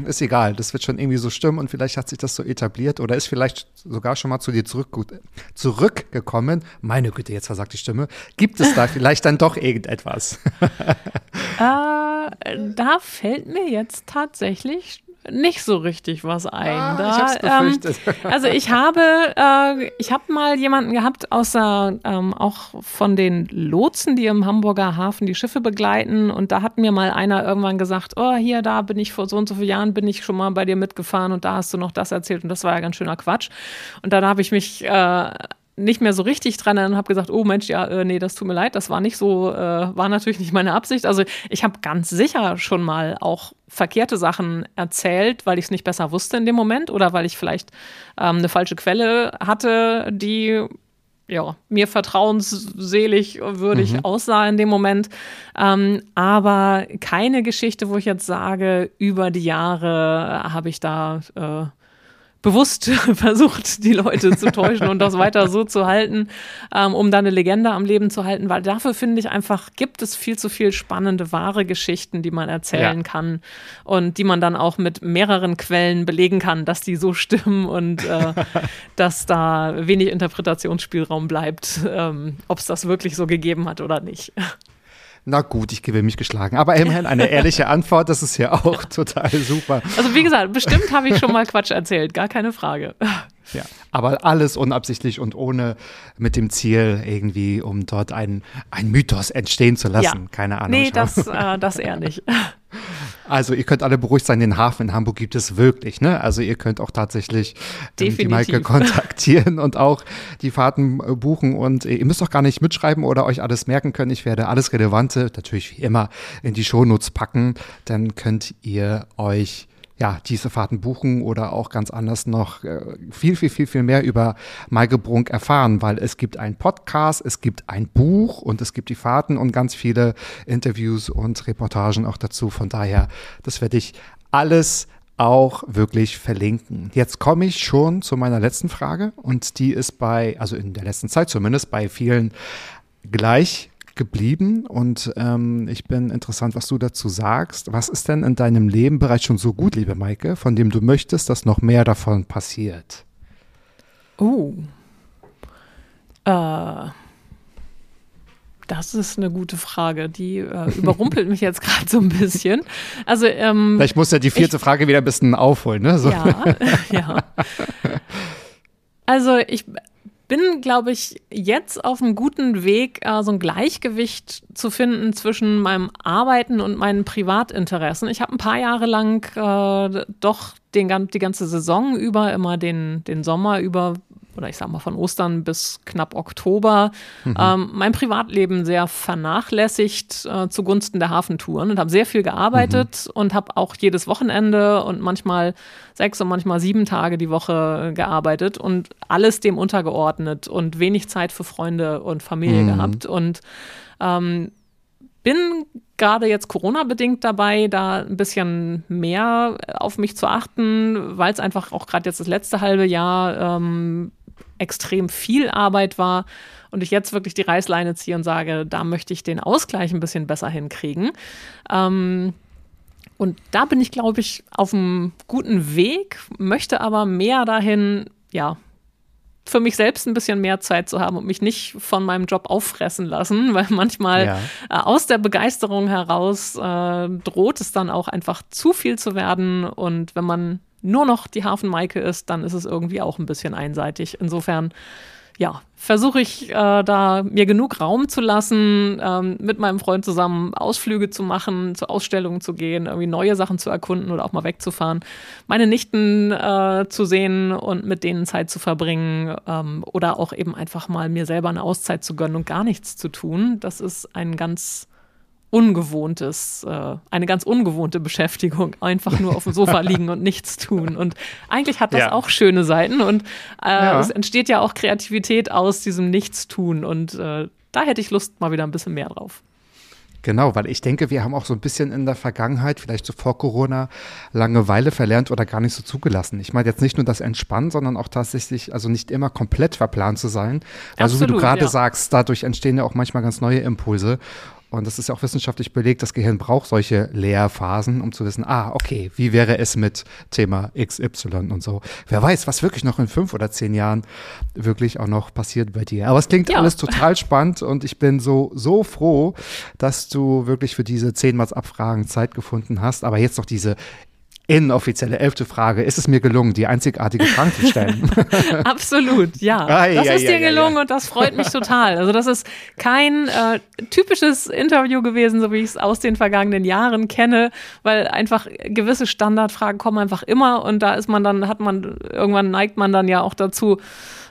ist, egal, das wird schon irgendwie so stimmen und vielleicht hat sich das so etabliert oder ist vielleicht sogar schon mal zu dir zurück, zurückgekommen. Meine Güte, jetzt versagt die Stimme. Gibt es da (laughs) vielleicht dann doch irgendetwas? äh, da fällt mir jetzt tatsächlich nicht so richtig was ein. Ah, da, ich ähm, (laughs) also ich habe, äh, ich habe mal jemanden gehabt, außer ähm, auch von den Lotsen, die im Hamburger Hafen die Schiffe begleiten. Und da hat mir mal einer irgendwann gesagt, oh, hier, da bin ich vor so und so vielen Jahren, bin ich schon mal bei dir mitgefahren und da hast du noch das erzählt und das war ja ganz schöner Quatsch. Und dann habe ich mich äh, nicht mehr so richtig dran und habe gesagt, oh Mensch, ja, äh, nee, das tut mir leid, das war nicht so, äh, war natürlich nicht meine Absicht. Also ich habe ganz sicher schon mal auch verkehrte Sachen erzählt, weil ich es nicht besser wusste in dem Moment oder weil ich vielleicht ähm, eine falsche Quelle hatte, die ja, mir vertrauensselig würdig mhm. aussah in dem Moment. Ähm, aber keine Geschichte, wo ich jetzt sage, über die Jahre habe ich da äh, bewusst (laughs) versucht, die Leute zu täuschen und das weiter so zu halten, ähm, um da eine Legende am Leben zu halten, weil dafür finde ich einfach, gibt es viel zu viel spannende, wahre Geschichten, die man erzählen ja. kann und die man dann auch mit mehreren Quellen belegen kann, dass die so stimmen und äh, (laughs) dass da wenig Interpretationsspielraum bleibt, ähm, ob es das wirklich so gegeben hat oder nicht. Na gut, ich gebe mich geschlagen. Aber immerhin eine ehrliche (laughs) Antwort, das ist ja auch total super. Also wie gesagt, bestimmt habe ich schon mal Quatsch erzählt, gar keine Frage. Ja, aber alles unabsichtlich und ohne mit dem Ziel irgendwie, um dort ein, ein Mythos entstehen zu lassen. Ja. Keine Ahnung. Nee, das, äh, das eher nicht. (laughs) Also ihr könnt alle beruhigt sein, den Hafen in Hamburg gibt es wirklich. Ne? Also ihr könnt auch tatsächlich ähm, die Maike kontaktieren und auch die Fahrten äh, buchen. Und ihr müsst auch gar nicht mitschreiben oder euch alles merken können. Ich werde alles Relevante, natürlich wie immer, in die Shownotes packen. Dann könnt ihr euch ja, diese Fahrten buchen oder auch ganz anders noch äh, viel, viel, viel, viel mehr über Maike Brunk erfahren, weil es gibt einen Podcast, es gibt ein Buch und es gibt die Fahrten und ganz viele Interviews und Reportagen auch dazu. Von daher, das werde ich alles auch wirklich verlinken. Jetzt komme ich schon zu meiner letzten Frage und die ist bei, also in der letzten Zeit zumindest, bei vielen gleich geblieben und ähm, ich bin interessant, was du dazu sagst. Was ist denn in deinem Leben bereits schon so gut, liebe Maike, von dem du möchtest, dass noch mehr davon passiert? Oh. Äh. Das ist eine gute Frage. Die äh, (laughs) überrumpelt mich jetzt gerade so ein bisschen. Also, ähm, Vielleicht muss ja die vierte ich, Frage wieder ein bisschen aufholen, ne? So. Ja, (laughs) ja. Also ich bin, glaube ich, jetzt auf einem guten Weg, äh, so ein Gleichgewicht zu finden zwischen meinem Arbeiten und meinen Privatinteressen. Ich habe ein paar Jahre lang äh, doch den, die ganze Saison über, immer den, den Sommer über oder ich sag mal von Ostern bis knapp Oktober, mhm. ähm, mein Privatleben sehr vernachlässigt äh, zugunsten der Hafentouren und habe sehr viel gearbeitet mhm. und habe auch jedes Wochenende und manchmal sechs und manchmal sieben Tage die Woche gearbeitet und alles dem untergeordnet und wenig Zeit für Freunde und Familie mhm. gehabt und ähm, bin gerade jetzt Corona-bedingt dabei, da ein bisschen mehr auf mich zu achten, weil es einfach auch gerade jetzt das letzte halbe Jahr ähm, extrem viel Arbeit war und ich jetzt wirklich die Reißleine ziehe und sage, da möchte ich den Ausgleich ein bisschen besser hinkriegen. Ähm, und da bin ich, glaube ich, auf einem guten Weg, möchte aber mehr dahin, ja, für mich selbst ein bisschen mehr Zeit zu haben und mich nicht von meinem Job auffressen lassen, (laughs) weil manchmal ja. äh, aus der Begeisterung heraus äh, droht es dann auch einfach zu viel zu werden. Und wenn man nur noch die Hafenmaike ist, dann ist es irgendwie auch ein bisschen einseitig. Insofern, ja, versuche ich äh, da mir genug Raum zu lassen, ähm, mit meinem Freund zusammen Ausflüge zu machen, zu Ausstellungen zu gehen, irgendwie neue Sachen zu erkunden oder auch mal wegzufahren, meine Nichten äh, zu sehen und mit denen Zeit zu verbringen ähm, oder auch eben einfach mal mir selber eine Auszeit zu gönnen und gar nichts zu tun. Das ist ein ganz ungewohntes, äh, eine ganz ungewohnte Beschäftigung, einfach nur auf dem Sofa (laughs) liegen und nichts tun. Und eigentlich hat das ja. auch schöne Seiten und äh, ja. es entsteht ja auch Kreativität aus diesem Nichtstun und äh, da hätte ich Lust mal wieder ein bisschen mehr drauf. Genau, weil ich denke, wir haben auch so ein bisschen in der Vergangenheit, vielleicht so vor Corona, Langeweile verlernt oder gar nicht so zugelassen. Ich meine jetzt nicht nur das Entspannen, sondern auch tatsächlich, also nicht immer komplett verplant zu sein. Weil Absolut, so wie du gerade ja. sagst, dadurch entstehen ja auch manchmal ganz neue Impulse. Und das ist ja auch wissenschaftlich belegt, das Gehirn braucht solche Leerphasen, um zu wissen, ah, okay, wie wäre es mit Thema XY und so. Wer weiß, was wirklich noch in fünf oder zehn Jahren wirklich auch noch passiert bei dir. Aber es klingt ja. alles total spannend und ich bin so, so froh, dass du wirklich für diese zehnmals Abfragen Zeit gefunden hast. Aber jetzt noch diese inoffizielle elfte Frage. Ist es mir gelungen, die einzigartige Frage zu stellen? (laughs) Absolut, ja. Ah, das ja, ist ja, dir gelungen ja, und das freut mich total. Also das ist kein äh, typisches Interview gewesen, so wie ich es aus den vergangenen Jahren kenne, weil einfach gewisse Standardfragen kommen einfach immer und da ist man dann, hat man, irgendwann neigt man dann ja auch dazu,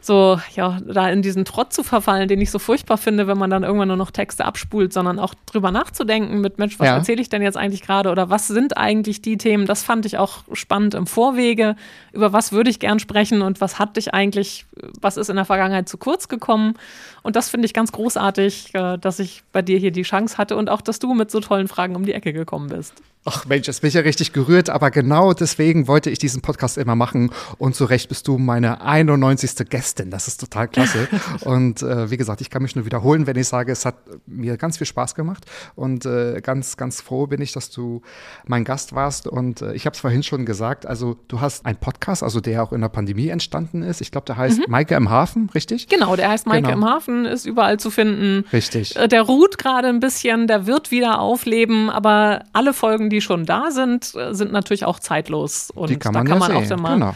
so, ja, da in diesen Trott zu verfallen, den ich so furchtbar finde, wenn man dann irgendwann nur noch Texte abspult, sondern auch drüber nachzudenken mit, Mensch, was ja. erzähle ich denn jetzt eigentlich gerade oder was sind eigentlich die Themen? Das fand ich auch spannend im Vorwege. Über was würde ich gern sprechen und was hat dich eigentlich, was ist in der Vergangenheit zu kurz gekommen? Und das finde ich ganz großartig, äh, dass ich bei dir hier die Chance hatte und auch, dass du mit so tollen Fragen um die Ecke gekommen bist. Ach Mensch, jetzt bin ich ja richtig gerührt, aber genau deswegen wollte ich diesen Podcast immer machen. Und zu Recht bist du meine 91. Gästin. Das ist total klasse. (laughs) und äh, wie gesagt, ich kann mich nur wiederholen, wenn ich sage, es hat mir ganz viel Spaß gemacht. Und äh, ganz, ganz froh bin ich, dass du mein Gast warst. Und äh, ich habe es vorhin schon gesagt, also du hast einen Podcast, also der auch in der Pandemie entstanden ist. Ich glaube, der heißt mhm. Maike im Hafen, richtig? Genau, der heißt Maike genau. im Hafen, ist überall zu finden. Richtig. Äh, der ruht gerade ein bisschen, der wird wieder aufleben, aber alle Folgen, die schon da sind, äh, sind natürlich auch zeitlos. Und die kann man da kann ja man sehen. auch immer genau.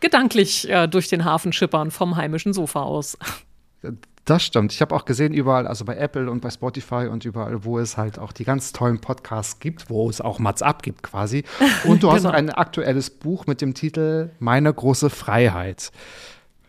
gedanklich äh, durch den Hafen schippern vom heimischen Sofa aus. Das stimmt. Ich habe auch gesehen, überall, also bei Apple und bei Spotify und überall, wo es halt auch die ganz tollen Podcasts gibt, wo es auch Mats ab gibt quasi. Und du (laughs) genau. hast ein aktuelles Buch mit dem Titel Meine große Freiheit.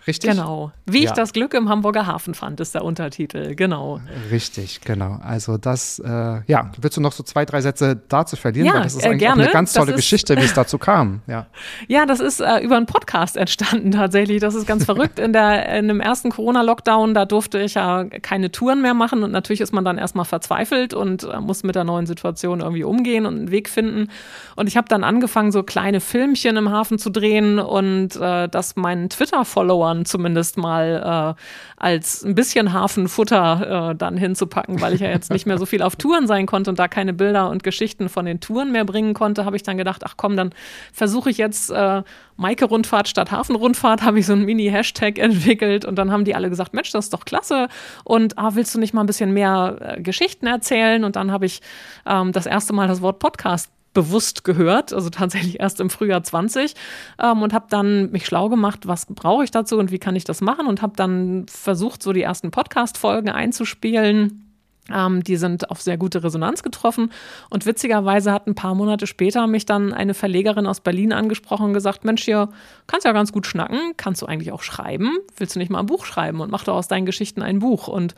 Richtig? Genau. Wie ja. ich das Glück im Hamburger Hafen fand, ist der Untertitel. Genau. Richtig, genau. Also das, äh, ja, willst du noch so zwei, drei Sätze dazu verlieren? Ja, Weil das ist äh, eigentlich gerne. eine ganz tolle Geschichte, wie es dazu kam. (laughs) Ja, ja das ist äh, über einen Podcast entstanden tatsächlich. Das ist ganz verrückt. In, der, in dem ersten Corona-Lockdown, da durfte ich ja keine Touren mehr machen und natürlich ist man dann erstmal verzweifelt und äh, muss mit der neuen Situation irgendwie umgehen und einen Weg finden. Und ich habe dann angefangen, so kleine Filmchen im Hafen zu drehen und äh, das meinen Twitter-Followern dann zumindest mal äh, als ein bisschen Hafenfutter äh, dann hinzupacken, weil ich ja jetzt nicht mehr so viel auf Touren sein konnte und da keine Bilder und Geschichten von den Touren mehr bringen konnte, habe ich dann gedacht, ach komm, dann versuche ich jetzt äh, Maike-Rundfahrt statt Hafenrundfahrt, habe ich so ein Mini-Hashtag entwickelt und dann haben die alle gesagt, Mensch, das ist doch klasse und ah, willst du nicht mal ein bisschen mehr äh, Geschichten erzählen? Und dann habe ich ähm, das erste Mal das Wort Podcast bewusst gehört, also tatsächlich erst im Frühjahr 20 ähm, und habe dann mich schlau gemacht, was brauche ich dazu und wie kann ich das machen und habe dann versucht, so die ersten Podcast-Folgen einzuspielen ähm, die sind auf sehr gute Resonanz getroffen. Und witzigerweise hat ein paar Monate später mich dann eine Verlegerin aus Berlin angesprochen und gesagt: Mensch, hier kannst ja ganz gut schnacken, kannst du eigentlich auch schreiben? Willst du nicht mal ein Buch schreiben und mach doch aus deinen Geschichten ein Buch? Und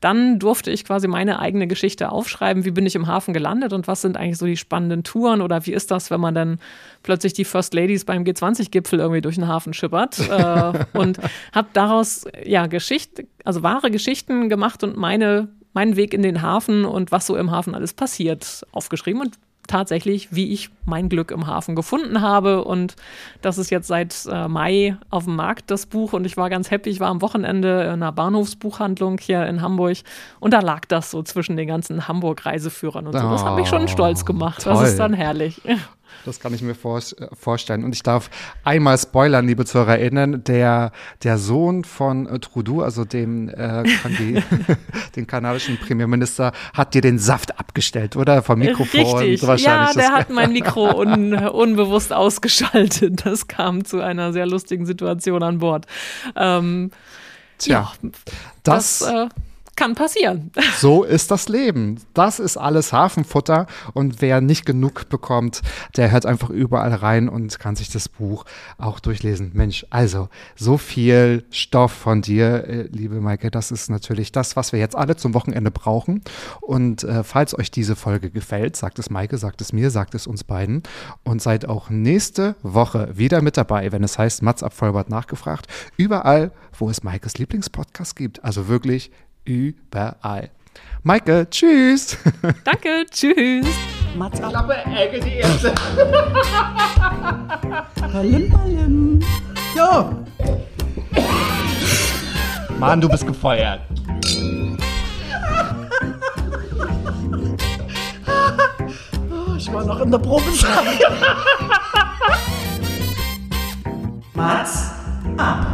dann durfte ich quasi meine eigene Geschichte aufschreiben. Wie bin ich im Hafen gelandet und was sind eigentlich so die spannenden Touren oder wie ist das, wenn man dann plötzlich die First Ladies beim G20-Gipfel irgendwie durch den Hafen schippert? (laughs) äh, und habe daraus ja Geschichte, also wahre Geschichten gemacht und meine meinen Weg in den Hafen und was so im Hafen alles passiert, aufgeschrieben und tatsächlich, wie ich mein Glück im Hafen gefunden habe. Und das ist jetzt seit äh, Mai auf dem Markt, das Buch. Und ich war ganz happy. Ich war am Wochenende in einer Bahnhofsbuchhandlung hier in Hamburg. Und da lag das so zwischen den ganzen Hamburg-Reiseführern und so. Das hat mich schon stolz gemacht. Toll. Das ist dann herrlich. Das kann ich mir vor, äh, vorstellen. Und ich darf einmal spoilern, liebe ZuhörerInnen, der, der Sohn von äh, Trudeau, also dem, äh, (laughs) den kanadischen Premierminister, hat dir den Saft abgestellt, oder? Vom Mikrofon. Richtig. So ja, der hat mein Mikro un, (laughs) unbewusst ausgeschaltet. Das kam zu einer sehr lustigen Situation an Bord. Ähm, Tja, ja, das, das äh, kann passieren. (laughs) So ist das Leben. Das ist alles Hafenfutter. Und wer nicht genug bekommt, der hört einfach überall rein und kann sich das Buch auch durchlesen. Mensch, also so viel Stoff von dir, äh, liebe Maike. Das ist natürlich das, was wir jetzt alle zum Wochenende brauchen. Und äh, falls euch diese Folge gefällt, sagt es Maike, sagt es mir, sagt es uns beiden. Und seid auch nächste Woche wieder mit dabei, wenn es heißt Mats Vollbart nachgefragt. Überall, wo es Maikes Lieblingspodcast gibt. Also wirklich überall. Maike, tschüss. (laughs) Danke, tschüss. Mats ab. Klappe, Ecke, die erste. (laughs) Ballen, ballen. Jo. Mann, du bist gefeuert. (laughs) Ich war noch in der Probezeit. Mats ab.